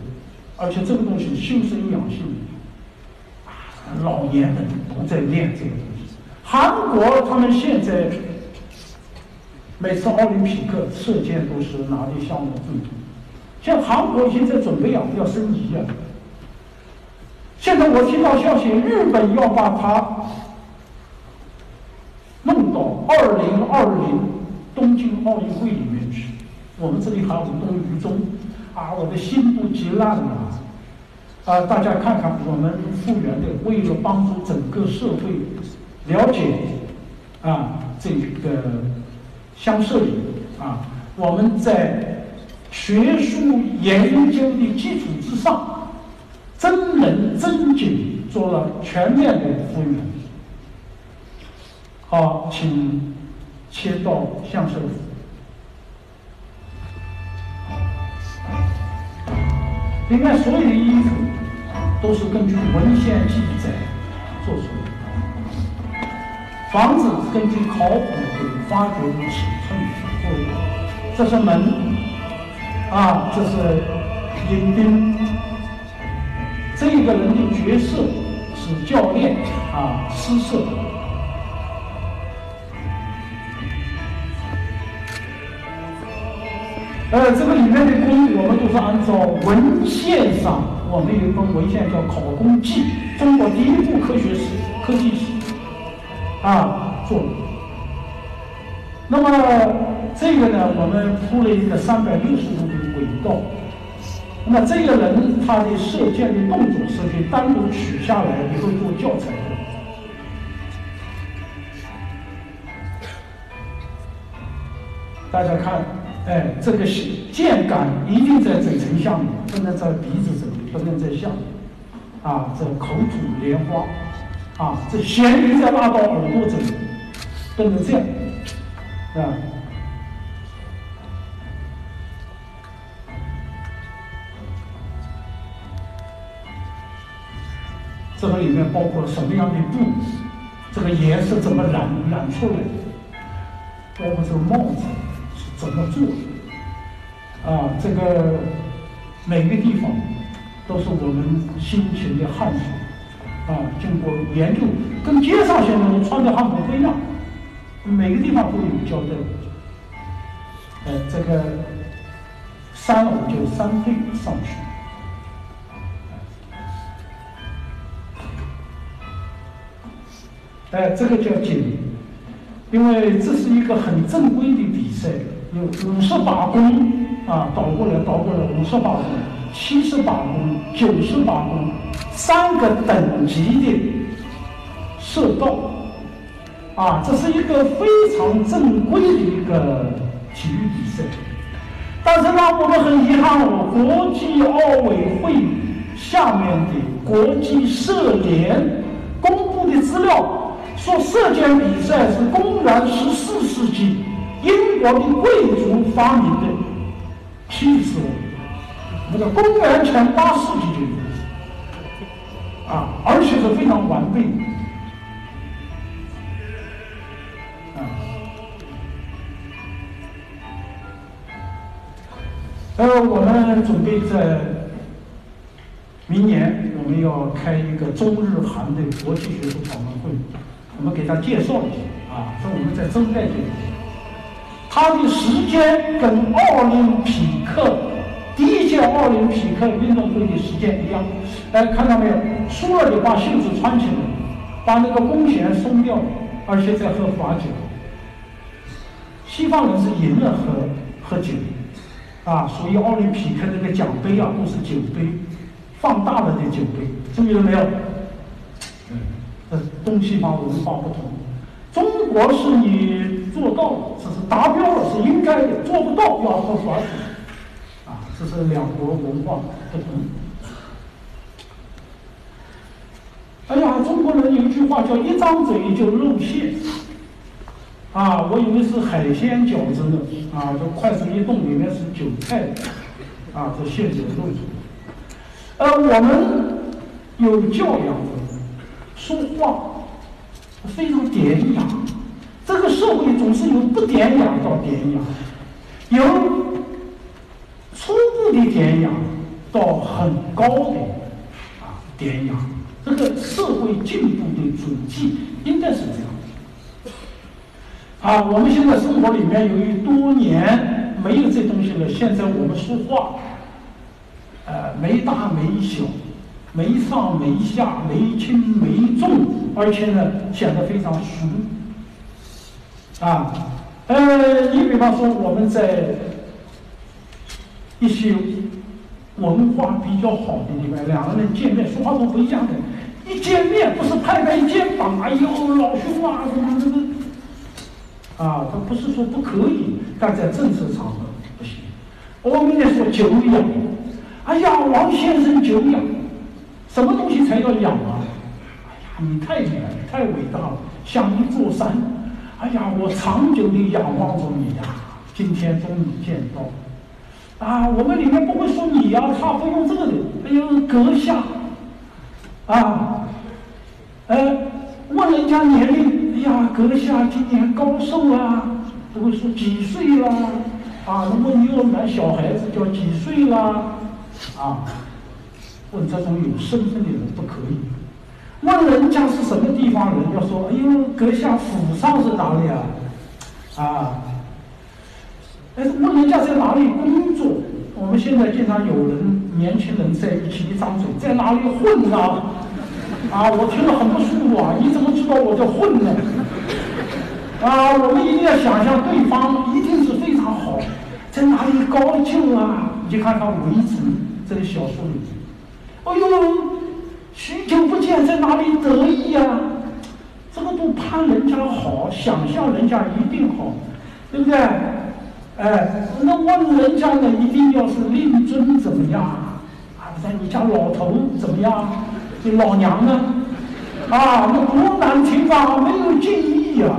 而且这个东西修身养性，老年人都在练这个东西。韩国他们现在每次奥林匹克射箭都是拿的项目最多，像韩国现在准备啊要升级啊。现在我听到消息，日本要把它弄到二零二零东京奥运会里面去。我们这里还无动于衷，啊，我的心都急烂了。啊，大家看看，我们复原的，为了帮助整个社会了解啊，这个乡社里啊，我们在学术研究的基础之上。真人真景做了全面的复原。好，请切到相声。里面所有的衣服都是根据文献记载做出的，房子根据考古的发掘的尺寸做的，这是门，啊，这是迎宾。这个人的角色是教练啊，诗社。呃，这个里面的工艺，我们都是按照文献上，我们有一本文献叫《考工记》，中国第一部科学史、科技史啊做的。那么这个呢，我们铺了一个三百六十度的轨道。那么这个人他的射箭的动作是可以单独取下来以后做教材的。大家看，哎，这个箭杆一定在嘴唇下面，不能在鼻子这里，不能在下面。啊，这口吐莲花，啊，这咸鱼再拉到耳朵这里，不能这样，啊。这个里面包括什么样的布，这个颜色怎么染染出来的，包括这个帽子是怎么做，啊，这个每个地方都是我们辛勤的汗水，啊，经过研究，跟街上现在穿的汉服不一样，每个地方都有交代。呃，这个三五就三倍上去。哎，这个叫锦，因为这是一个很正规的比赛，有五十八弓啊，倒过来倒过来五十八弓，七十八公，九十八公，三个等级的射道，啊，这是一个非常正规的一个体育比赛。但是呢，我们很遗憾，哦，国际奥委会下面的国际射联公布的资料。说射箭比赛是公元十四世纪英国的贵族发明的，气死我！那个公元前八世纪就有，啊，而且是非常完备的，啊。呃，我们准备在明年我们要开一个中日韩的国际学术讨论会。我们给他介绍一下啊，说我们在增盖这个，它的时间跟奥林匹克第一届奥林匹克运动会的时间一样。哎，看到没有？输了就把袖子穿起来，把那个弓弦松掉，而且在喝罚酒。西方人是赢了喝喝酒，啊，所以奥林匹克那个奖杯啊都是酒杯，放大了的酒杯，注意了没有？呃，东西方文化不同，中国是你做到了，只是达标了，是应该的；做不到要喝罚酒，啊，这是两国文化不同。哎呀，中国人有一句话叫“一张嘴就露馅”，啊，我以为是海鲜饺子呢，啊，就快速一动里面是韭菜，啊，这馅就露出来。呃，我们有教养的人。说话非常典雅，这个社会总是由不典雅到典雅，由初步的典雅到很高的啊典雅。这个社会进步的主迹应该是这样。啊，我们现在生活里面由于多年没有这东西了，现在我们说话，呃，没大没小。没上没下，没轻没重，而且呢显得非常俗。啊，呃，你比方说我们在一些文化比较好的地方，两个人见面说话都不一样的，一见面不是拍拍肩膀，哎呦老兄啊什么什么，啊，他不是说不可以，但在正式场合不行。我们在说久仰，哎呀，王先生久仰。什么东西才叫仰啊？哎呀，你太厉害，太伟大了，像一座山。哎呀，我长久的仰望着你呀，今天终于见到。啊，我们里面不会说你呀，他会用这个的。哎呦，阁下，啊，呃，问人家年龄，哎呀，阁下今年高寿啊？不会说几岁啦？啊，如果你有男小孩子叫几岁啦？啊。问这种有身份的人不可以，问人家是什么地方人，要说，哎呦，阁下府上是哪里啊？啊，哎，问人家在哪里工作？我们现在经常有人年轻人在一起一张嘴，在哪里混呢？啊，我听了很不舒服啊！你怎么知道我在混呢？啊，我们一定要想象对方一定是非常好，在哪里高就啊？你看看围子这个小树林，哎呦，许久不见，在哪里得意呀？这个都攀人家好，想象人家一定好，对不对？哎，那问人家呢，一定要是令尊怎么样啊？在你家老头怎么样？这老娘呢？啊，那多难听啊，没有敬意呀！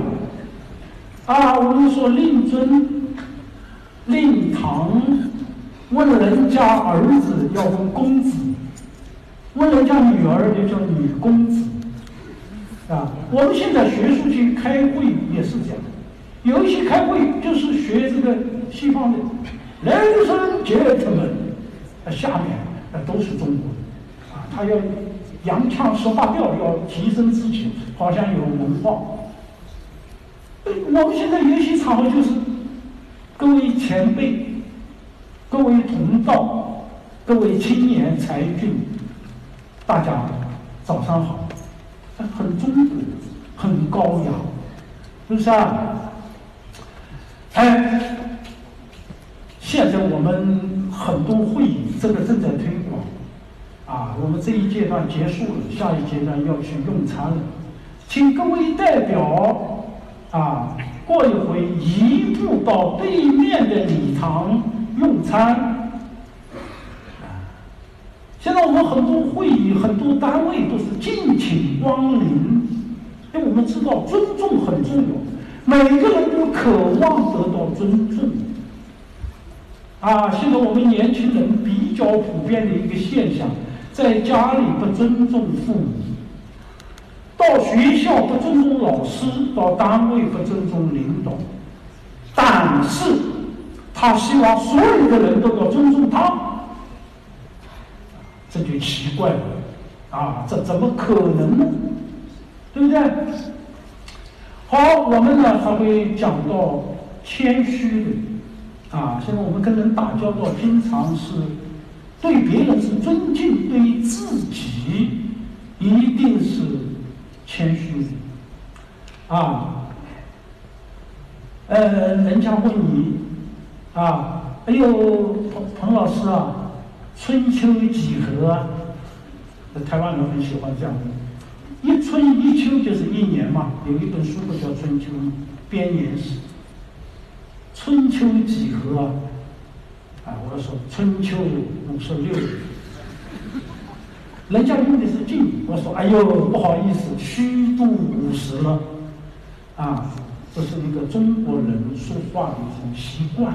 啊，我们说令尊、令堂，问人家儿子要问公子，问人家女儿就叫女公子。啊，我们现在学术界开会也是这样，有一些开会就是学这个西方的，ladies and gentlemen，下面那都是中国的，啊，他要扬腔说话调，要提升自己，好像有文化。我们现在有些场合就是各位前辈、各位同道、各位青年才俊，大家早上好。很中国，很高雅，是不是啊？哎，现在我们很多会议，这个正在推广，啊，我们这一阶段结束了，下一阶段要去用餐了，请各位代表啊，过一会移步到对面的礼堂用餐。现在我们很多会议、很多单位都是敬请光临，因为我们知道尊重很重要，每个人都渴望得到尊重。啊，现在我们年轻人比较普遍的一个现象，在家里不尊重父母，到学校不尊重老师，到单位不尊重领导，但是他希望所有的人都要尊重他。这就奇怪了，啊，这怎么可能呢？对不对？好，我们呢还会讲到谦虚的，啊，现在我们跟人打交道，经常是对别人是尊敬，对自己一定是谦虚的，啊，呃，人家问你，啊，哎呦，彭彭老师啊。春秋几何？台湾人很喜欢这样的，一春一秋就是一年嘛。有一本书不叫《春秋吗编年史》，春秋几何啊？啊，我说春秋五十六，人家用的是晋，我说哎呦不好意思，虚度五十了，啊。这是一个中国人说话的一种习惯，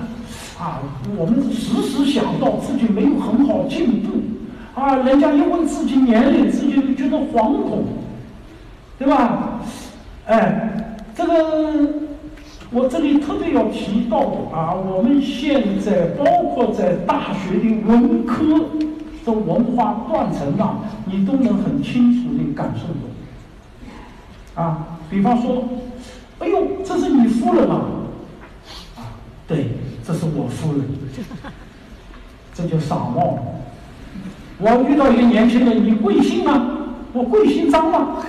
啊，我们时时想到自己没有很好进步，啊，人家一问自己年龄，自己就觉得惶恐，对吧？哎，这个我这里特别要提到的啊，我们现在包括在大学的文科的文化断层上，你都能很清楚的感受到，啊，比方说。哎呦，这是你夫人啊！啊，对，这是我夫人，这就傻帽。我遇到一个年轻人，你贵姓啊？我贵姓张吗。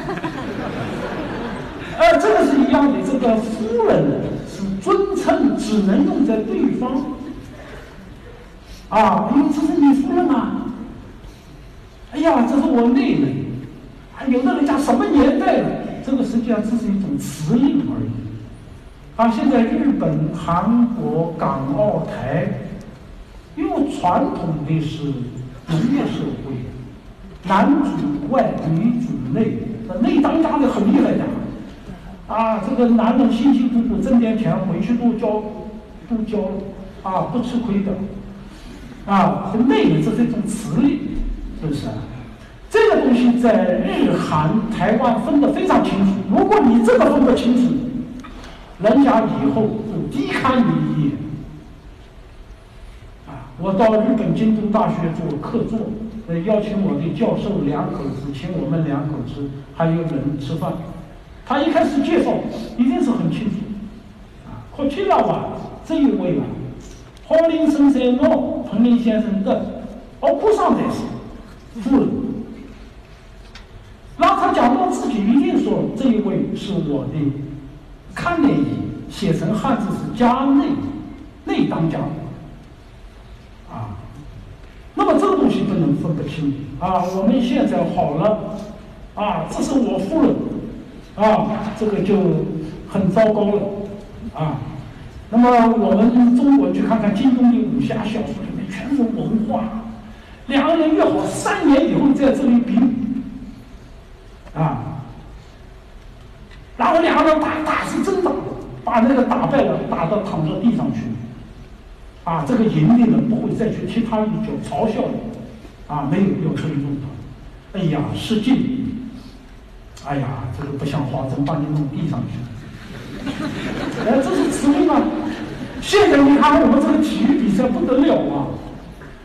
呃，这个是一样的，这个夫人是尊称，只能用在对方。啊，哎呦，这是你夫人啊！哎呀，这是我妹妹。还有的人家什么年代了？这个实际上只是一种词令而已。啊，现在日本、韩国、港澳台，因为传统的是农业社会，男主外，女主内，那内当家的很厉害的。啊，这个男人辛辛苦苦挣点钱回去都交，都交，啊，不吃亏的。啊，这内这是一种磁力，是不是？这个东西在日韩台湾分得非常清楚。如果你这个分不清楚，人家以后就低看你一眼。啊，我到日本京都大学做客座，呃，邀请我的教授两口子，请我们两口子还有人吃饭。他一开始介绍一定是很清楚，啊，可听了吧，这一位啊，郝林生在我彭林先生的奥库上才是夫人。然后他讲到自己一定说这一位是我的看内仪，写成汉字是家内内当家，啊，那么这个东西不能分不清啊。我们现在好了，啊，这是我夫人。啊，这个就很糟糕了，啊，那么我们中国去看看金庸的武侠小说里面全是文化，两个人约好三年以后在这里比，啊，然后两个人打打是真打，把那个打败了，打到躺到地上去，啊，这个赢的人不会再去踢他一脚嘲笑你，啊，没有必要尊重他，哎呀，失敬。哎呀，这个不像话，怎么把你弄地上去了？哎，这是慈悲吗？现在你看我们这个体育比赛不得了啊！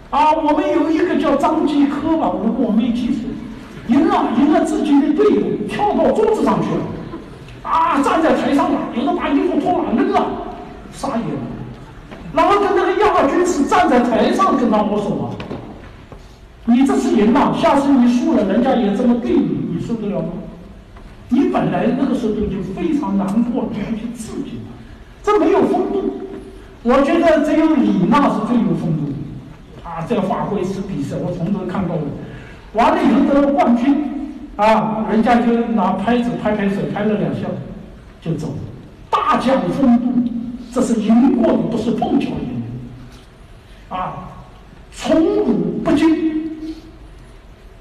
啊，我们有一个叫张继科吧，如果我没记错，赢了，赢了自己的队友，跳到桌子上去了，啊，站在台上了，有的把衣服脱了扔了，傻眼了，然后跟那个亚军是站在台上跟他握手啊！你这次赢了，下次你输了，人家也这么对你，你受得了吗？你本来那个时候就已经非常难过了，要去刺激他，这没有风度。我觉得只有李娜是最有风度啊，在法国一次比赛，我从头看到尾，完了以后得了冠军，啊，人家就拿拍子拍拍手，拍了两下就走，大将风度，这是赢过的，不是碰巧赢的，啊，从辱不惊，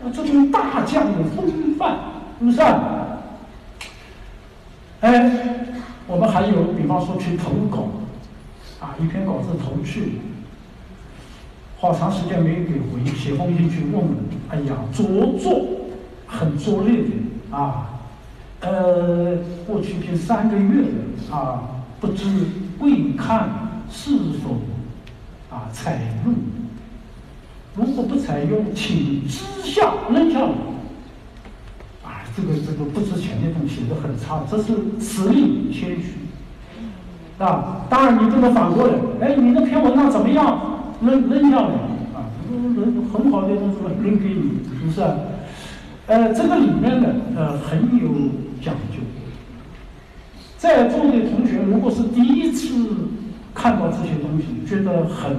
啊，这种大将的风范，是不是？哎，我们还有，比方说去投稿，啊，一篇稿子投去，好长时间没给回，写封信去问问，哎呀，拙作，很拙劣的啊，呃，过去近三个月了啊，不知未看是否啊采用，如果不采用，请知下扔下来。这个这个不值钱的东西都很差，这是实力谦虚，啊，当然你不能反过来，哎，你那篇文章怎么样？扔扔下来啊，扔很好的东西扔给你，是不是？呃，这个里面呢，呃，很有讲究。在座的同学，如果是第一次看到这些东西，觉得很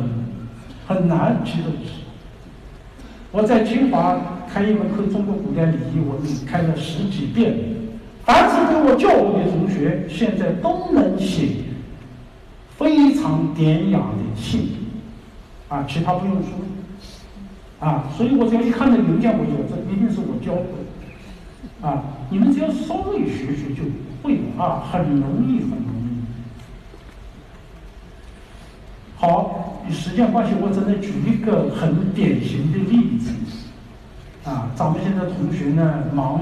很难记得起。我在清华。开一门课，中国古代礼仪文明，开了十几遍。凡是跟我教过的同学，现在都能写非常典雅的信，啊，其他不用说，啊，所以我只要一看到邮件，我就这一定是我教的，啊，你们只要稍微学学就会啊，很容易，很容易。好，与时间关系，我只能举一个很典型的例子。啊，咱们现在同学呢忙，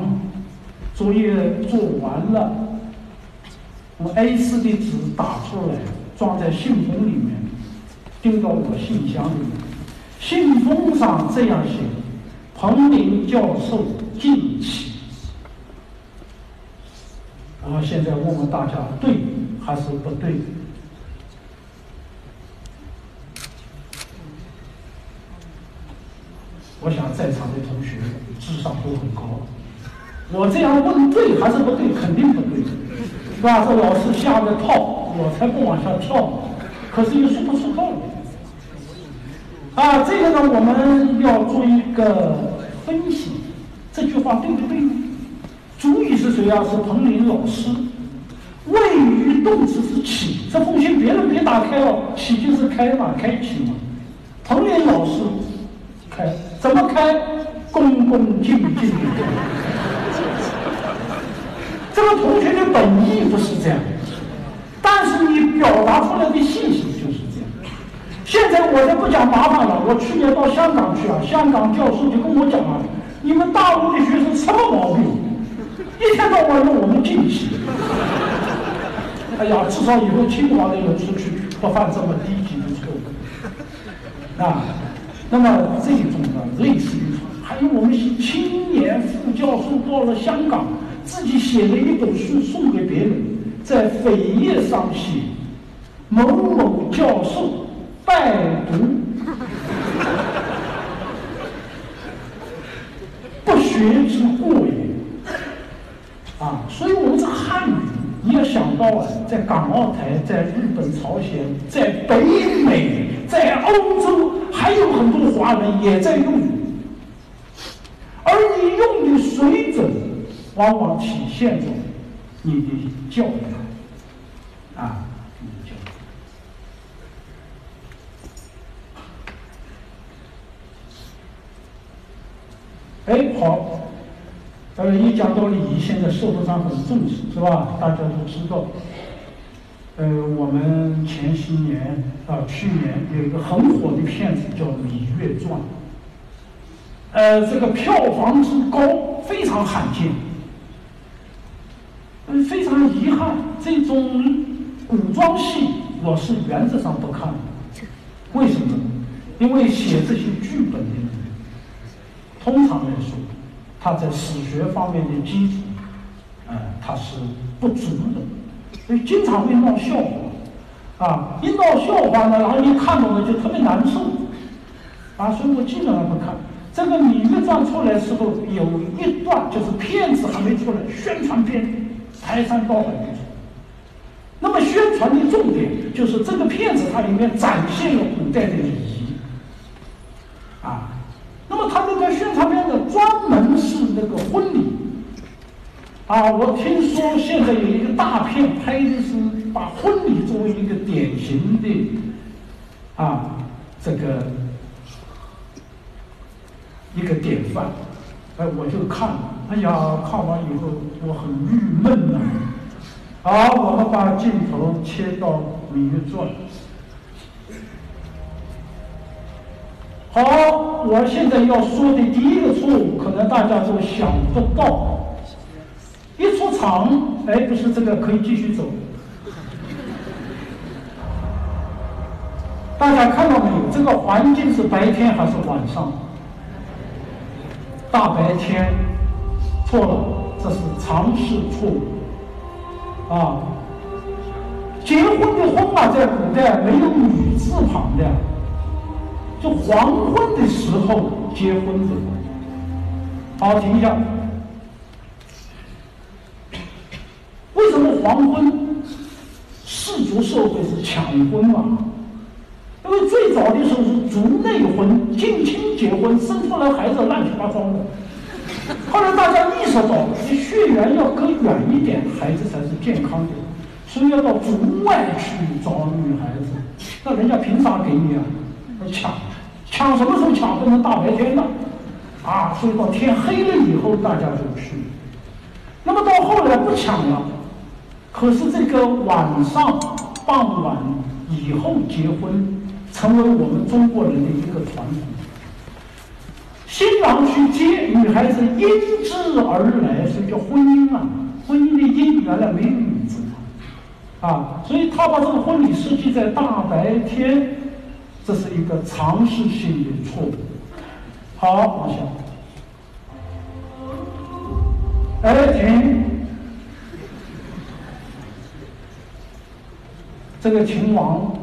作业做完了，我 A4 的纸打出来，装在信封里面，丢到我信箱里面。信封上这样写：彭林教授敬启。我现在问问大家，对还是不对？我想在场的同学智商都很高，我这样问对还是不对？肯定不对，是吧？这老师下的套，我才不往下跳。可是又说不出道理。啊，这个呢，我们要做一个分析，这句话对不对呢？主语是谁啊？是彭林老师。谓语动词是起，这封信别人别打开哦，起就是开嘛，开启嘛。彭林老师开。怎么开？恭恭敬敬的。这个同学的本意不是这样，但是你表达出来的信息就是这样。现在我就不讲麻烦了。我去年到香港去啊，香港教授就跟我讲啊，你们大陆的学生什么毛病？一天到晚让我们进去。哎呀，至少以后清华的人出去不犯这么低级的错误啊。那么这种的类似于。还有我们是青年副教授到了香港，自己写了一本书送给别人，在扉页上写某某教授拜读，不学之过也。啊，所以我们这个汉语，你要想到啊，在港澳台、在日本、朝鲜、在北美、在欧洲，还有很多华人也在用。而你用的水准，往往体现着你的教育啊，你的教育。哎，好。呃，一讲到礼仪，现在社会上很重视，是吧？大家都知道。呃，我们前些年啊，去年有一个很火的片子叫《芈月传》，呃，这个票房之高非常罕见。嗯，非常遗憾，这种古装戏我是原则上不看的。为什么？因为写这些剧本的人，通常来说。他在史学方面的基础，嗯，他是不足的，所以经常会闹笑话，啊，一闹笑话呢，然后一看到呢就特别难受，啊，所以我基本上不看。这个《芈月传》出来时候，有一段就是片子还没出来，宣传片排山倒海的。那么宣传的重点就是这个片子它里面展现了古代的礼仪，啊。那么他这个宣传片，那个婚礼，啊，我听说现在有一个大片拍的是把婚礼作为一个典型的，啊，这个一个典范，哎，我就看，哎呀，看完以后我很郁闷呐。好，我们把镜头切到《芈月传》。好，我现在要说的第一个错误，可能大家都想不到。一出场，哎，不是这个，可以继续走。大家看到没有？这个环境是白天还是晚上？大白天，错了，这是常识错误。啊，结婚的婚啊，在古代没有女字旁的。就黄昏的时候结婚的，好，停一下。为什么黄昏氏族社会是抢婚嘛？因为最早的时候是族内婚，近亲结婚，生出来孩子乱七八糟的。后来大家意识到，你血缘要隔远一点，孩子才是健康的，所以要到族外去找女孩子。那人家凭啥给你啊？要抢。抢什么时候抢？不能大白天的，啊，所以到天黑了以后大家就去。那么到后来不抢了，可是这个晚上傍晚以后结婚，成为我们中国人的一个传统。新郎去接女孩子，因之而来，所以叫婚姻啊。婚姻的姻原来没有女字啊，所以他把这个婚礼设计在大白天。这是一个常识性的错误。好，往下。哎，停。这个秦王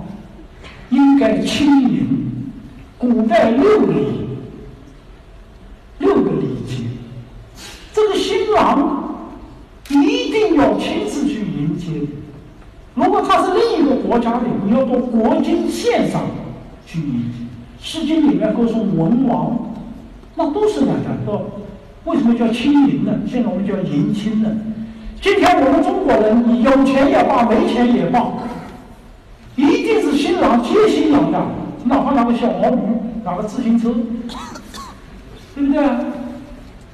应该亲迎，古代六礼，六个礼节。这个新郎一定要亲自去迎接。如果他是另一个国家的，你要做国君献上。去迎，《诗经》里面歌颂文王，那都是两两个。为什么叫亲迎呢？现在我们叫迎亲呢。今天我们中国人，你有钱也罢，没钱也罢，一定是新郎接新娘的，哪怕拿个小毛驴，拿个自行车，对不对？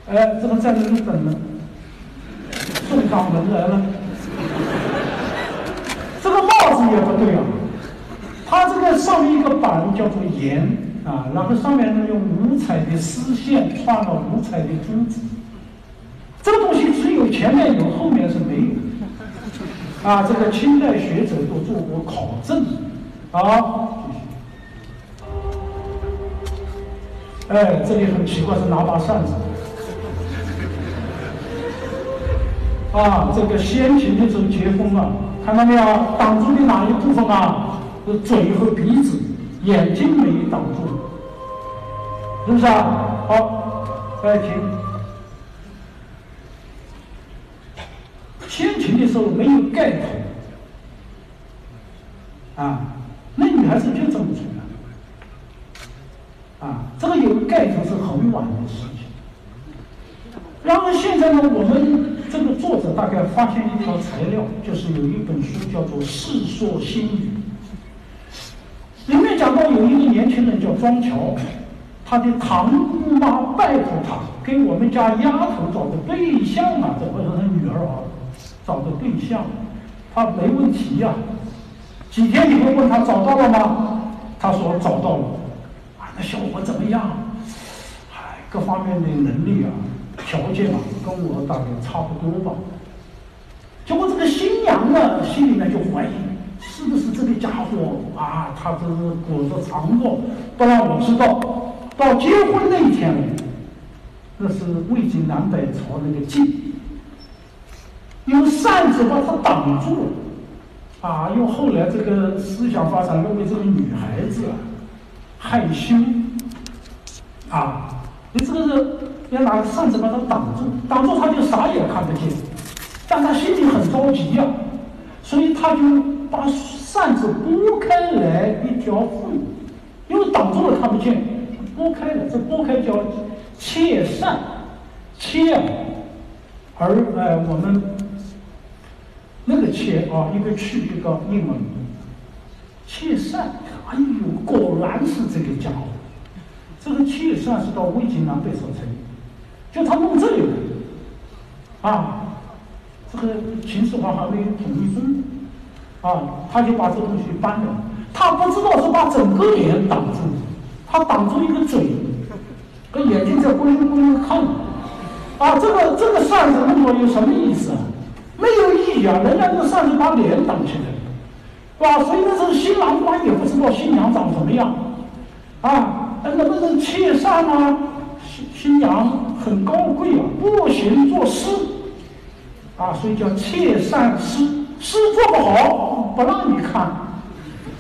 哎，怎么在那里等呢？送上门来了，这个帽子也不对啊。它这个上面一个板叫做檐啊，然后上面呢用五彩的丝线串了五彩的珠子，这个东西只有前面有，后面是没有。啊，这个清代学者都做过考证。啊，哎，这里很奇怪，是拿把扇子。啊，这个先秦的时候结婚啊，看到没有？挡住的哪一部分啊？是嘴和鼻子，眼睛没挡住，是不是啊？好，来听。先秦的时候没有盖头，啊，那女孩子就这么穿啊，这个有盖头是很晚的事情。然后现在呢，我们这个作者大概发现一条材料，就是有一本书叫做《世说新语》，里面讲到有一个年轻人叫庄乔，他的堂姑妈拜托他给我们家丫头找个对象啊，这不是他女儿啊，找个对象，他没问题呀。几天以后问他找到了吗？他说找到了。啊，那小伙怎么样？哎，各方面的能力啊。条件啊，跟我大概差不多吧。结果这个新娘呢，心里面就怀疑，是不是这个家伙啊？他这是裹着长发，不让我知道。到结婚那一天，那是魏晋南北朝那个晋，用扇子把他挡住了。啊，用后来这个思想发展认为这个女孩子啊，害羞，啊。你这个是要拿扇子把他挡住，挡住他就啥也看不见，但他心里很着急呀，所以他就把扇子拨开来一条缝，因为挡住了看不见，拨开了，这拨开叫切扇，切，而呃我们那个切啊，一个去一个英文，切扇，哎呦，果然是这个家伙。这个切扇是到魏晋南北朝成，就他弄这里来，啊，这个秦始皇还没统一中啊，他就把这东西搬了。他不知道是把整个脸挡住，他挡住一个嘴，跟眼睛在咕噜咕噜看。啊，这个这个扇子弄过有什么意思啊？没有意义啊！人家这扇子把脸挡起来，是吧？所以那时候新郎官也不知道新娘长什么样，啊。那能不能切扇啊？新新娘很高贵啊，不行作诗啊，所以叫切扇诗。诗做不好，不让你看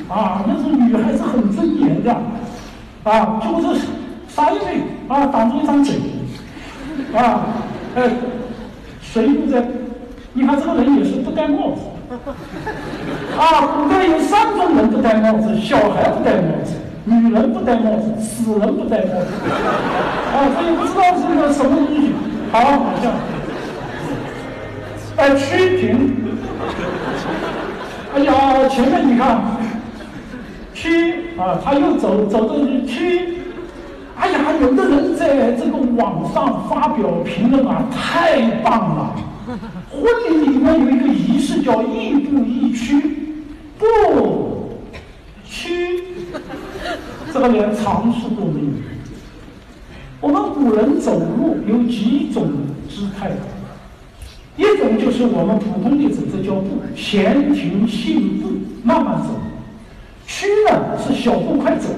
啊。那是女孩子很尊严的啊，就是啥也没啊，挡住一张嘴啊。哎，谁不在？你看这个人也是不戴帽子啊。古代有三种人不戴帽子：小孩不戴帽子。女人不戴帽子，死人不戴帽子，啊，所以不知道是个什么东西，好，好像，哎，曲屏，哎呀，前面你看，去啊，他又走走到曲，哎呀，有的人在这个网上发表评论啊，太棒了，婚礼里面有一个仪式叫一步一趋，不，趋。这个连常识都没有。我们古人走路有几种姿态，一种就是我们普通的走，这叫步，闲庭信步，慢慢走。趋呢是小步快走。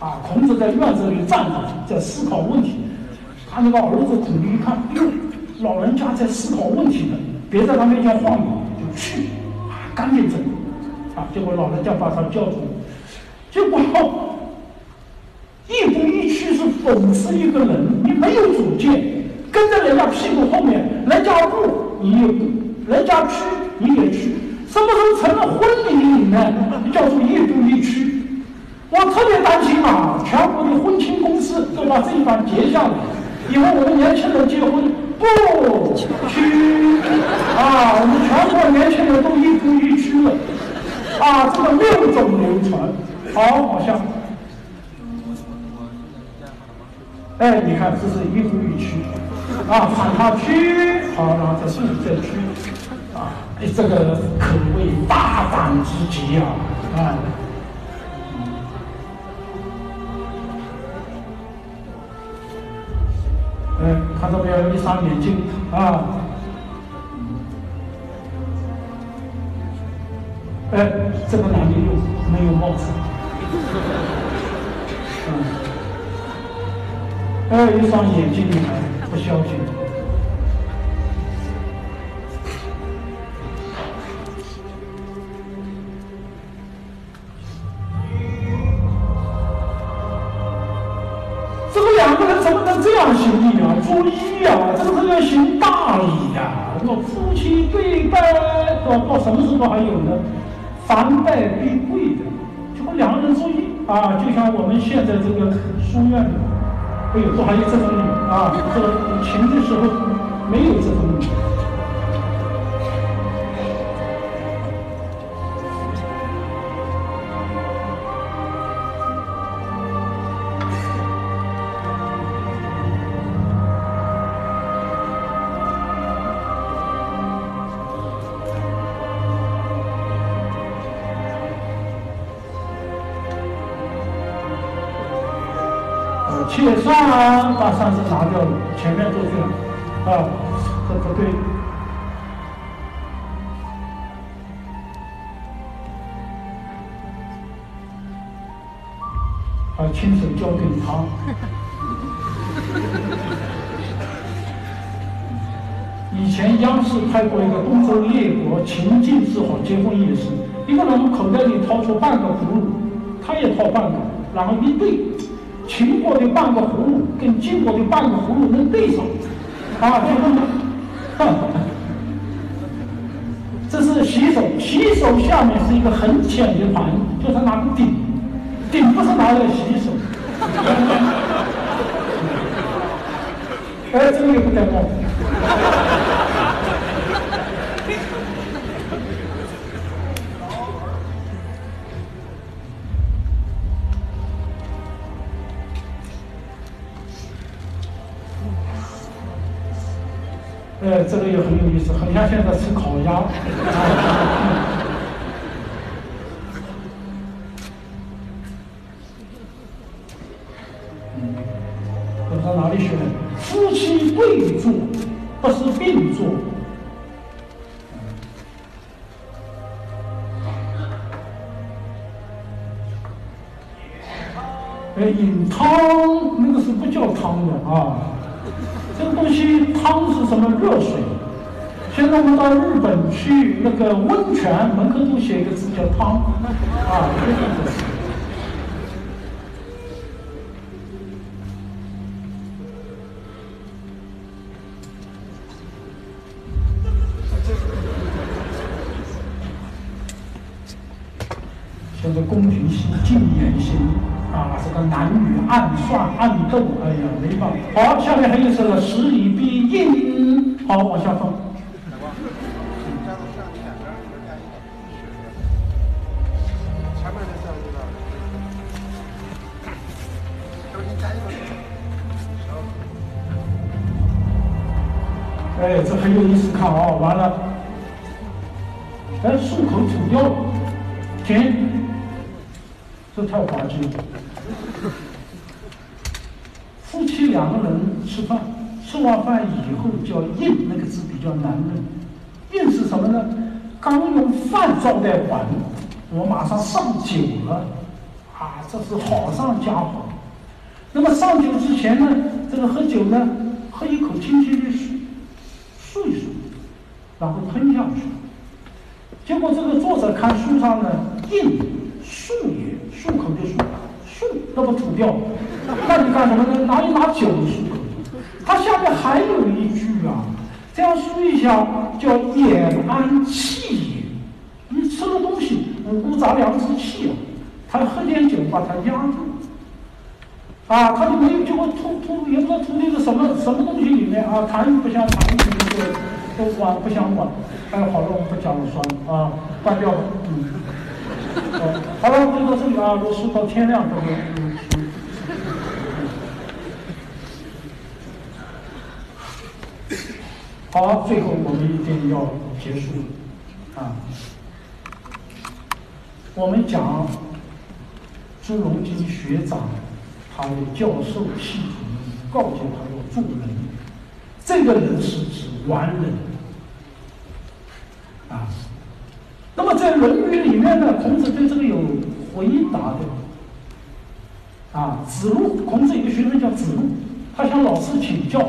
啊，孔子在院子里站着，在思考问题。他那个儿子孔鲤一看，哟，老人家在思考问题呢，别在他面前晃悠，就去，啊，赶紧走。啊，结果老人家把他叫住，结果。一步一趋是讽刺一个人，你没有主见，跟在人家屁股后面，人家步你也步，人家去你也去，什么时候成了婚礼里面叫做一步一趋？我特别担心啊，全国的婚庆公司都把这一段截下来，以后我们年轻人结婚不趋啊，我们全国年轻人都一步一趋了。啊，这个六种流传，好，好像。哎，你看，这是一步一趋，啊，喊他趋，好，然后再顺再趋，啊，你，这个可谓大胆之极啊，啊，哎，看到没有？一双眼睛，啊，哎，这个男的又没有帽子，嗯。哎一双眼睛，你还不消停。这个两个人怎么能这样行礼啊？作揖啊，这个是要行大礼呀！我夫妻对拜，到到什么时候还有呢？凡拜必跪的，结果两个人注意啊，就像我们现在这个书院里，哎呦，都还有这种礼啊。这个前的时候没有这种亲手交给他。以前央视拍过一个东周列国秦晋之好结婚仪式，一个人口袋里掏出半个葫芦，他也掏半个，然后一对。秦国的半个葫芦跟晋国的半个葫芦能对上，啊，就这么，这是洗手，洗手下面是一个很浅的盘，就是拿个顶，顶不是拿来洗。哎，这个也不得了。呃，这个也很有意思，很像现在吃烤鸭。哎，饮汤那个是不叫汤的啊。这个东西汤是什么？热水。现在我们到日本去，那个温泉门口都写一个字叫汤，啊，这个。宫廷戏、禁言戏。啊，这个男女暗算暗斗，哎呀，没办法。好，下面还有这个十里必应，好，往下放。哎，这很有意思，看啊，完了。我马上上酒了，啊，这是好上加好。那么上酒之前呢，这个喝酒呢，喝一口轻轻的漱漱一漱，然后吞下去。结果这个作者看书上呢，应漱也。漱口就漱了，漱那不吐掉？那你干什么呢？拿一拿酒漱口。它下面还有一句啊，这样漱一下叫眼安气。杂粮之气啊，他喝点酒把它压住，啊，他就没有，结果吐吐也不知道吐那个什么什么东西里面啊，痰不像痰，那个都管不想管。哎，好了，我们不讲了，算了啊，关掉了，嗯。好了，就到这里啊，都是到天亮都会。好，最后我们一定要结束了啊。我们讲朱镕基学长，他的教授系统告诫他要做人，这个人是指完人啊。那么在《论语》里面呢，孔子对这个有回答的。啊，子路，孔子有个学生叫子路，他向老师请教，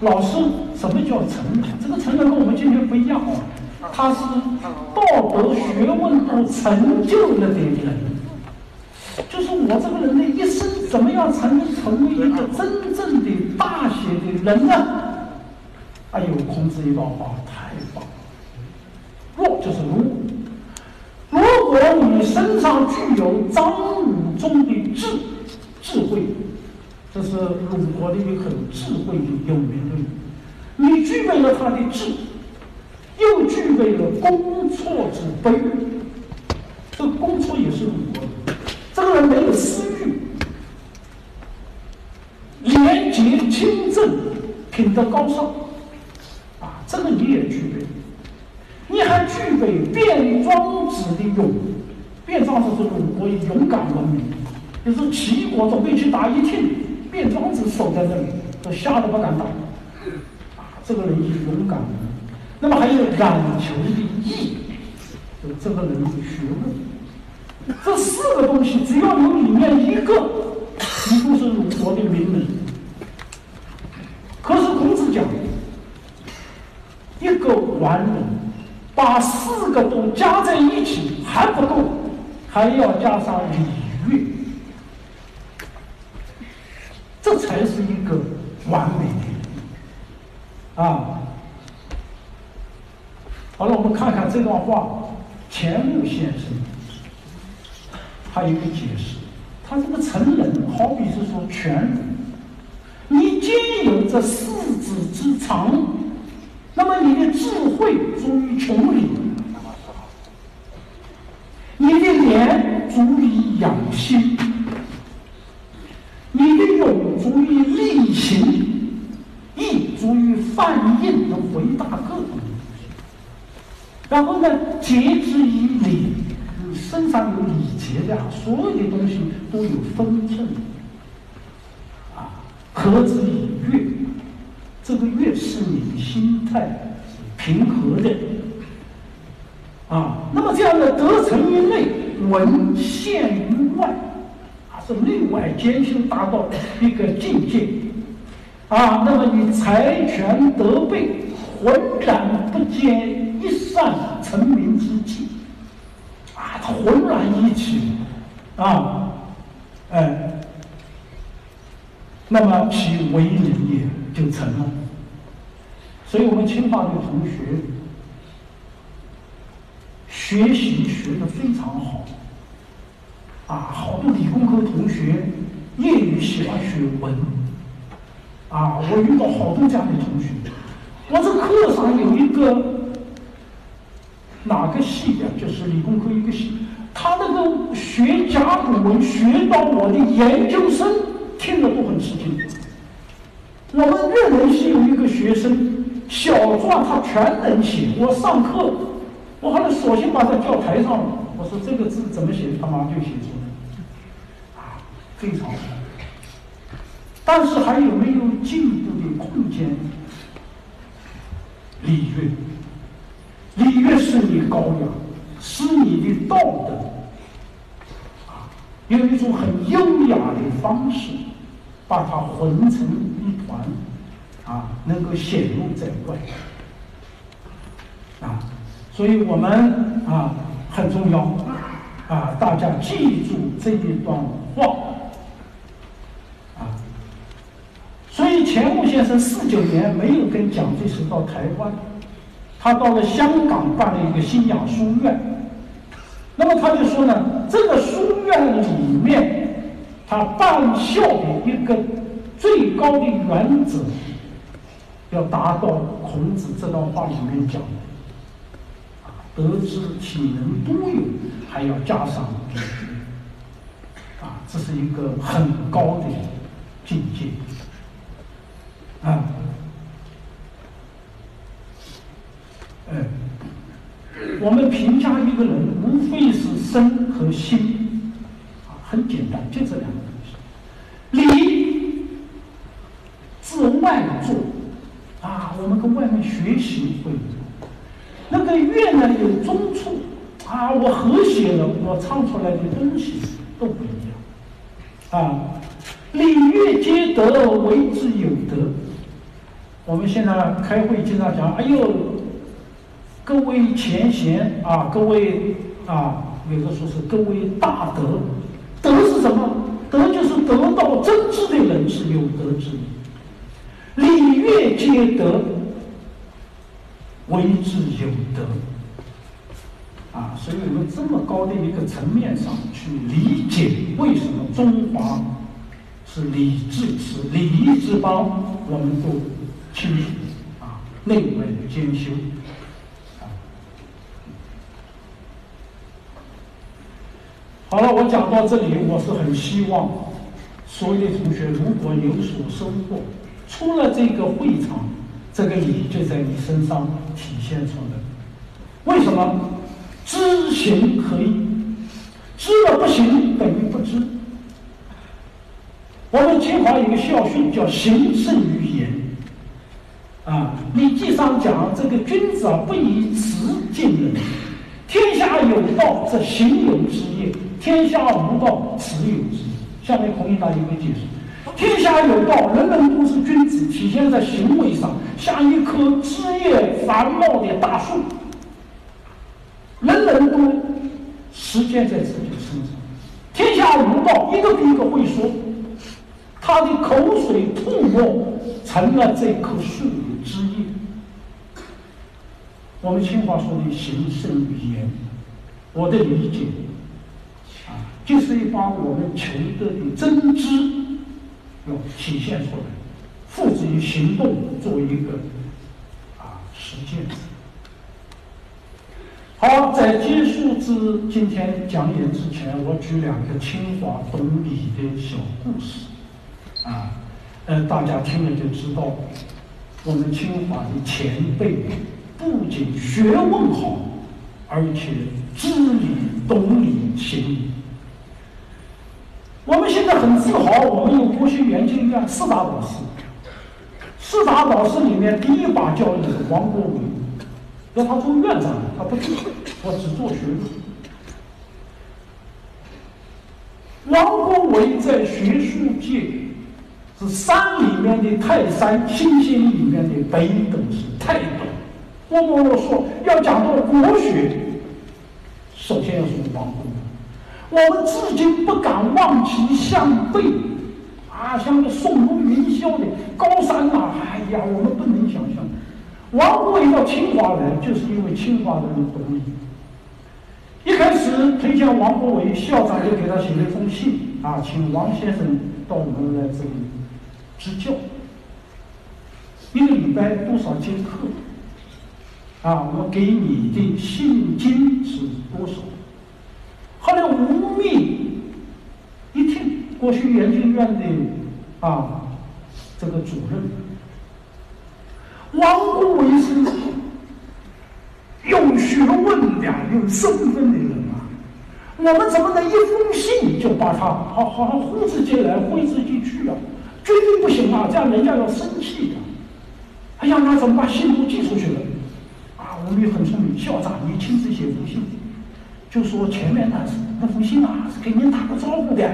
老师什么叫成人？这个成人跟我们今天不一样啊，他是道德学问都成就了的人。就是我这个人的一生怎么样才能成为一个真正的大写的人呢？哎呦，孔子一段话太棒了。若就是如，如果你身上具有张武中的智智慧，这是鲁国的一个很智慧的有名的人，你具备了他的智，又具备了公错之悲，这个公错也是鲁国的。这个人没有私欲，廉洁清正，品德高尚，啊，这个你也具备。你还具备卞庄子的勇，卞庄子是鲁国以勇敢闻名，就是齐国准备去打一听，卞庄子守在这里，都吓得不敢打。啊，这个人以勇敢。那么还有染求的义，就这个人的学问。这四个东西，只要有里面一个，你就是鲁国的名人。可是孔子讲，一个完人，把四个都加在一起还不够，还要加上礼乐，这才是一个完美的啊。好了，我们看看这段话，钱穆先生。他有一个解释，他这个成人好比是说全人，你兼有这四子之长，那么你的智慧足以穷理，你的廉足以养心，你的勇足以力行，义足以泛印的回答各种，然后呢，节之以礼。身上有礼节的，所有的东西都有分寸，啊，和之以悦，这个悦是你心态平和的，啊，那么这样的德成于内，文献于外，啊，是内外兼修达到一个境界，啊，那么你财权得备，浑然不见一善成名之际。啊浑然一体，啊，哎，那么其为人也就成了。所以我们清华的同学学习学的非常好，啊，好多理工科同学业余喜欢学文，啊，我遇到好多这样的同学，我这课上有一个。哪个系的？就是理工科一个系，他那个学甲骨文学到我的研究生听了都很吃惊。我们热文系有一个学生小篆他全能写，我上课，我后来索性把他叫台上，我说这个字怎么写，他马上就写出来，啊，非常好。但是还有没有进步的空间？礼乐。是你高雅，是你的道德啊，用一种很优雅的方式，把它混成一团啊，能够显露在外啊，所以我们啊很重要啊，大家记住这一段话啊。所以钱穆先生四九年没有跟蒋介石到台湾。他到了香港办了一个新雅书院，那么他就说呢，这个书院里面，他办校的一个最高的原则，要达到孔子这段话里面讲的，啊，德智体能都有，还要加上礼乐，啊，这是一个很高的境界，啊。嗯，我们评价一个人，无非是身和心，啊，很简单，就这两个东西。礼，自外做，啊，我们跟外面学习不一样。那个乐呢，有中处，啊，我和谐了，我唱出来的东西都不一样，啊。礼乐皆德，为之有德。我们现在开会经常讲，哎呦，各位前贤啊，各位啊，有的说是各位大德，德是什么？德就是得到真知的人是有德之人。礼乐皆德，为之有德。啊，所以我们这么高的一个层面上去理解，为什么中华是礼智是礼仪之邦，我们都清楚啊，内外兼修。好了，我讲到这里，我是很希望所有的同学如果有所收获，出了这个会场，这个礼就在你身上体现出来。为什么？知行合一，知了不行等于不知。我们清华有个校训叫“行胜于言”。啊，《礼记》上讲这个君子啊，不以辞敬人。天下有道，则行有之业；天下无道，此有之业。下面孔乙己有个解释：天下有道，人人都是君子，体现在行为上，像一棵枝叶繁茂的大树。人人都实践在自己的身上，天下无道，一个比一个会说，他的口水吐沫成了这棵树的枝叶。我们清华说的行胜于言，我的理解啊，就是一把我们求得的真知要体现出来，付之于行动，做一个啊实践。好，在结束之今天讲演之前，我举两个清华懂理的小故事，啊，呃，大家听了就知道，我们清华的前辈不仅学问好，而且知礼、懂礼、行礼。我们现在很自豪，我们有国学研究院四大导师，四大导师里面第一把交椅是王国维。要他做院长，他不做，我只做学术。王国维在学术界是山里面的泰山，星星里面的北斗星太斗。我们说要讲到国学，首先要从王国维。我们至今不敢望其项背，啊，像个宋如云霄的高山呐，哎呀，我们不能想象。王国维到清华来，就是因为清华的人懂礼。一开始推荐王国维，校长就给他写了一封信，啊，请王先生到我们来这里支教。一个礼拜多少节课？啊，我给你的信金是多少？后来吴宓一听，国学研究院的啊这个主任。王国维是有学问的、有身份的人啊！我们怎么能一封信就把他好好像呼之即来挥之即去啊？绝对不行啊！这样人家要生气的。哎呀，那怎么把信都寄出去了？啊，我们也很聪明，校长你亲自写封信，就说前面那是那封信啊是给您打个招呼的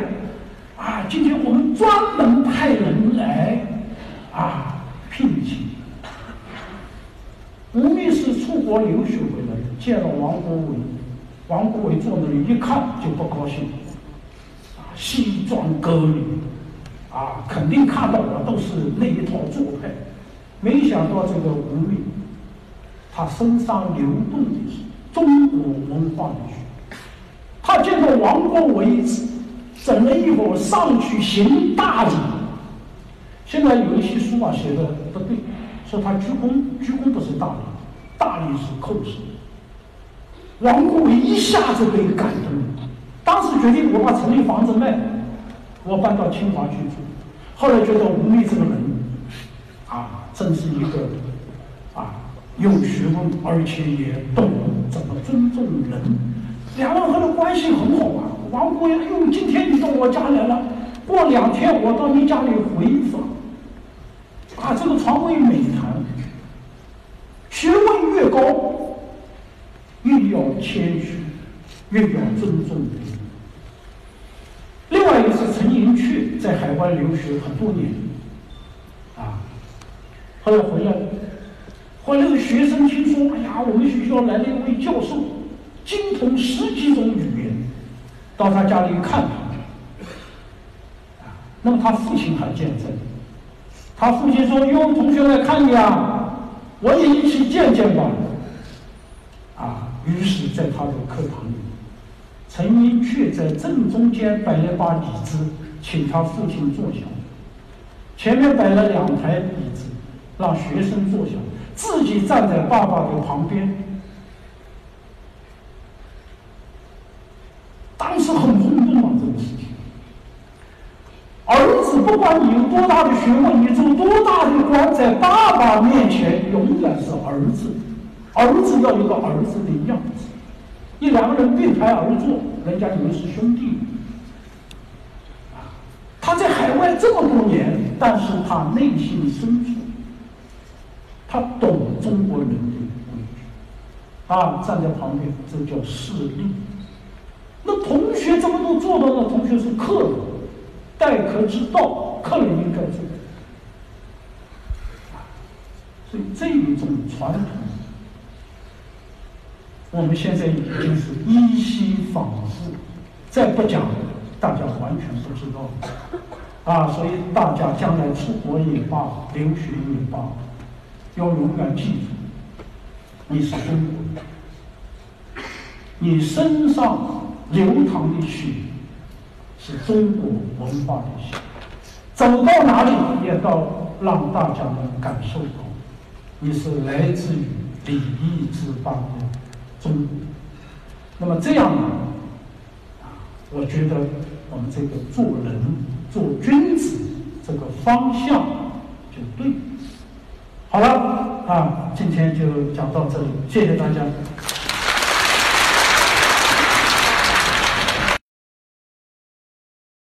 啊。今天我们专门派人来啊聘请。吴宓是出国留学回来，见了王国维，王国维坐那里一看就不高兴，啊，西装革履，啊，肯定看到我都是那一套做派，没想到这个吴宓，他身上流动的是中国文化的血，他见到王国维整了一会上去行大礼，现在有一些书啊写的不对。说他鞠躬，鞠躬不是大礼，大礼是叩首。王国维一下子被感动了，当时决定我把城里房子卖，我搬到清华去住。后来觉得吴宓这个人，啊，真是一个有学问，而且也懂怎么尊重人。两个人的关系很好啊。王国维，哎呦，今天你到我家来了，过两天我到你家里回访。啊，这个床位美谈，学问越高，越要谦虚，越要尊重人。另外一个是陈寅恪，在海外留学很多年，啊，后来回来，后来那个学生听说，哎呀，我们学校来了一位教授，精通十几种语言，到他家里看他，啊，那么他父亲还见证，他父亲说：“哟，同学来看你啊，我也一起见见吧。”啊，于是，在他的课堂里，陈寅恪在正中间摆了把椅子，请他父亲坐下。前面摆了两排椅子，让学生坐下，自己站在爸爸的旁边。当时很轰动啊，这个事情。儿子，不管你有多大的学问，你做多大的官，在爸爸面前永远是儿子。儿子要有个儿子的样子，一两个人并排而坐，人家以为是兄弟。他在海外这么多年，但是他内心深处，他懂中国人的规矩，啊，站在旁边，这叫势力。那同学怎么都做到了？同学是客人，待客之道，客人应该做。所以这一种传统。我们现在已经是依稀仿佛，再不讲，大家完全不知道啊！所以大家将来出国也罢，留学也罢，要永远记住，你是中国人，你身上流淌的血是中国文化的血，走到哪里也到让大家能感受到，你是来自于礼义之邦的。中国，那么这样呢？我觉得我们这个做人、做君子这个方向就对。好了，啊，今天就讲到这里，谢谢大家。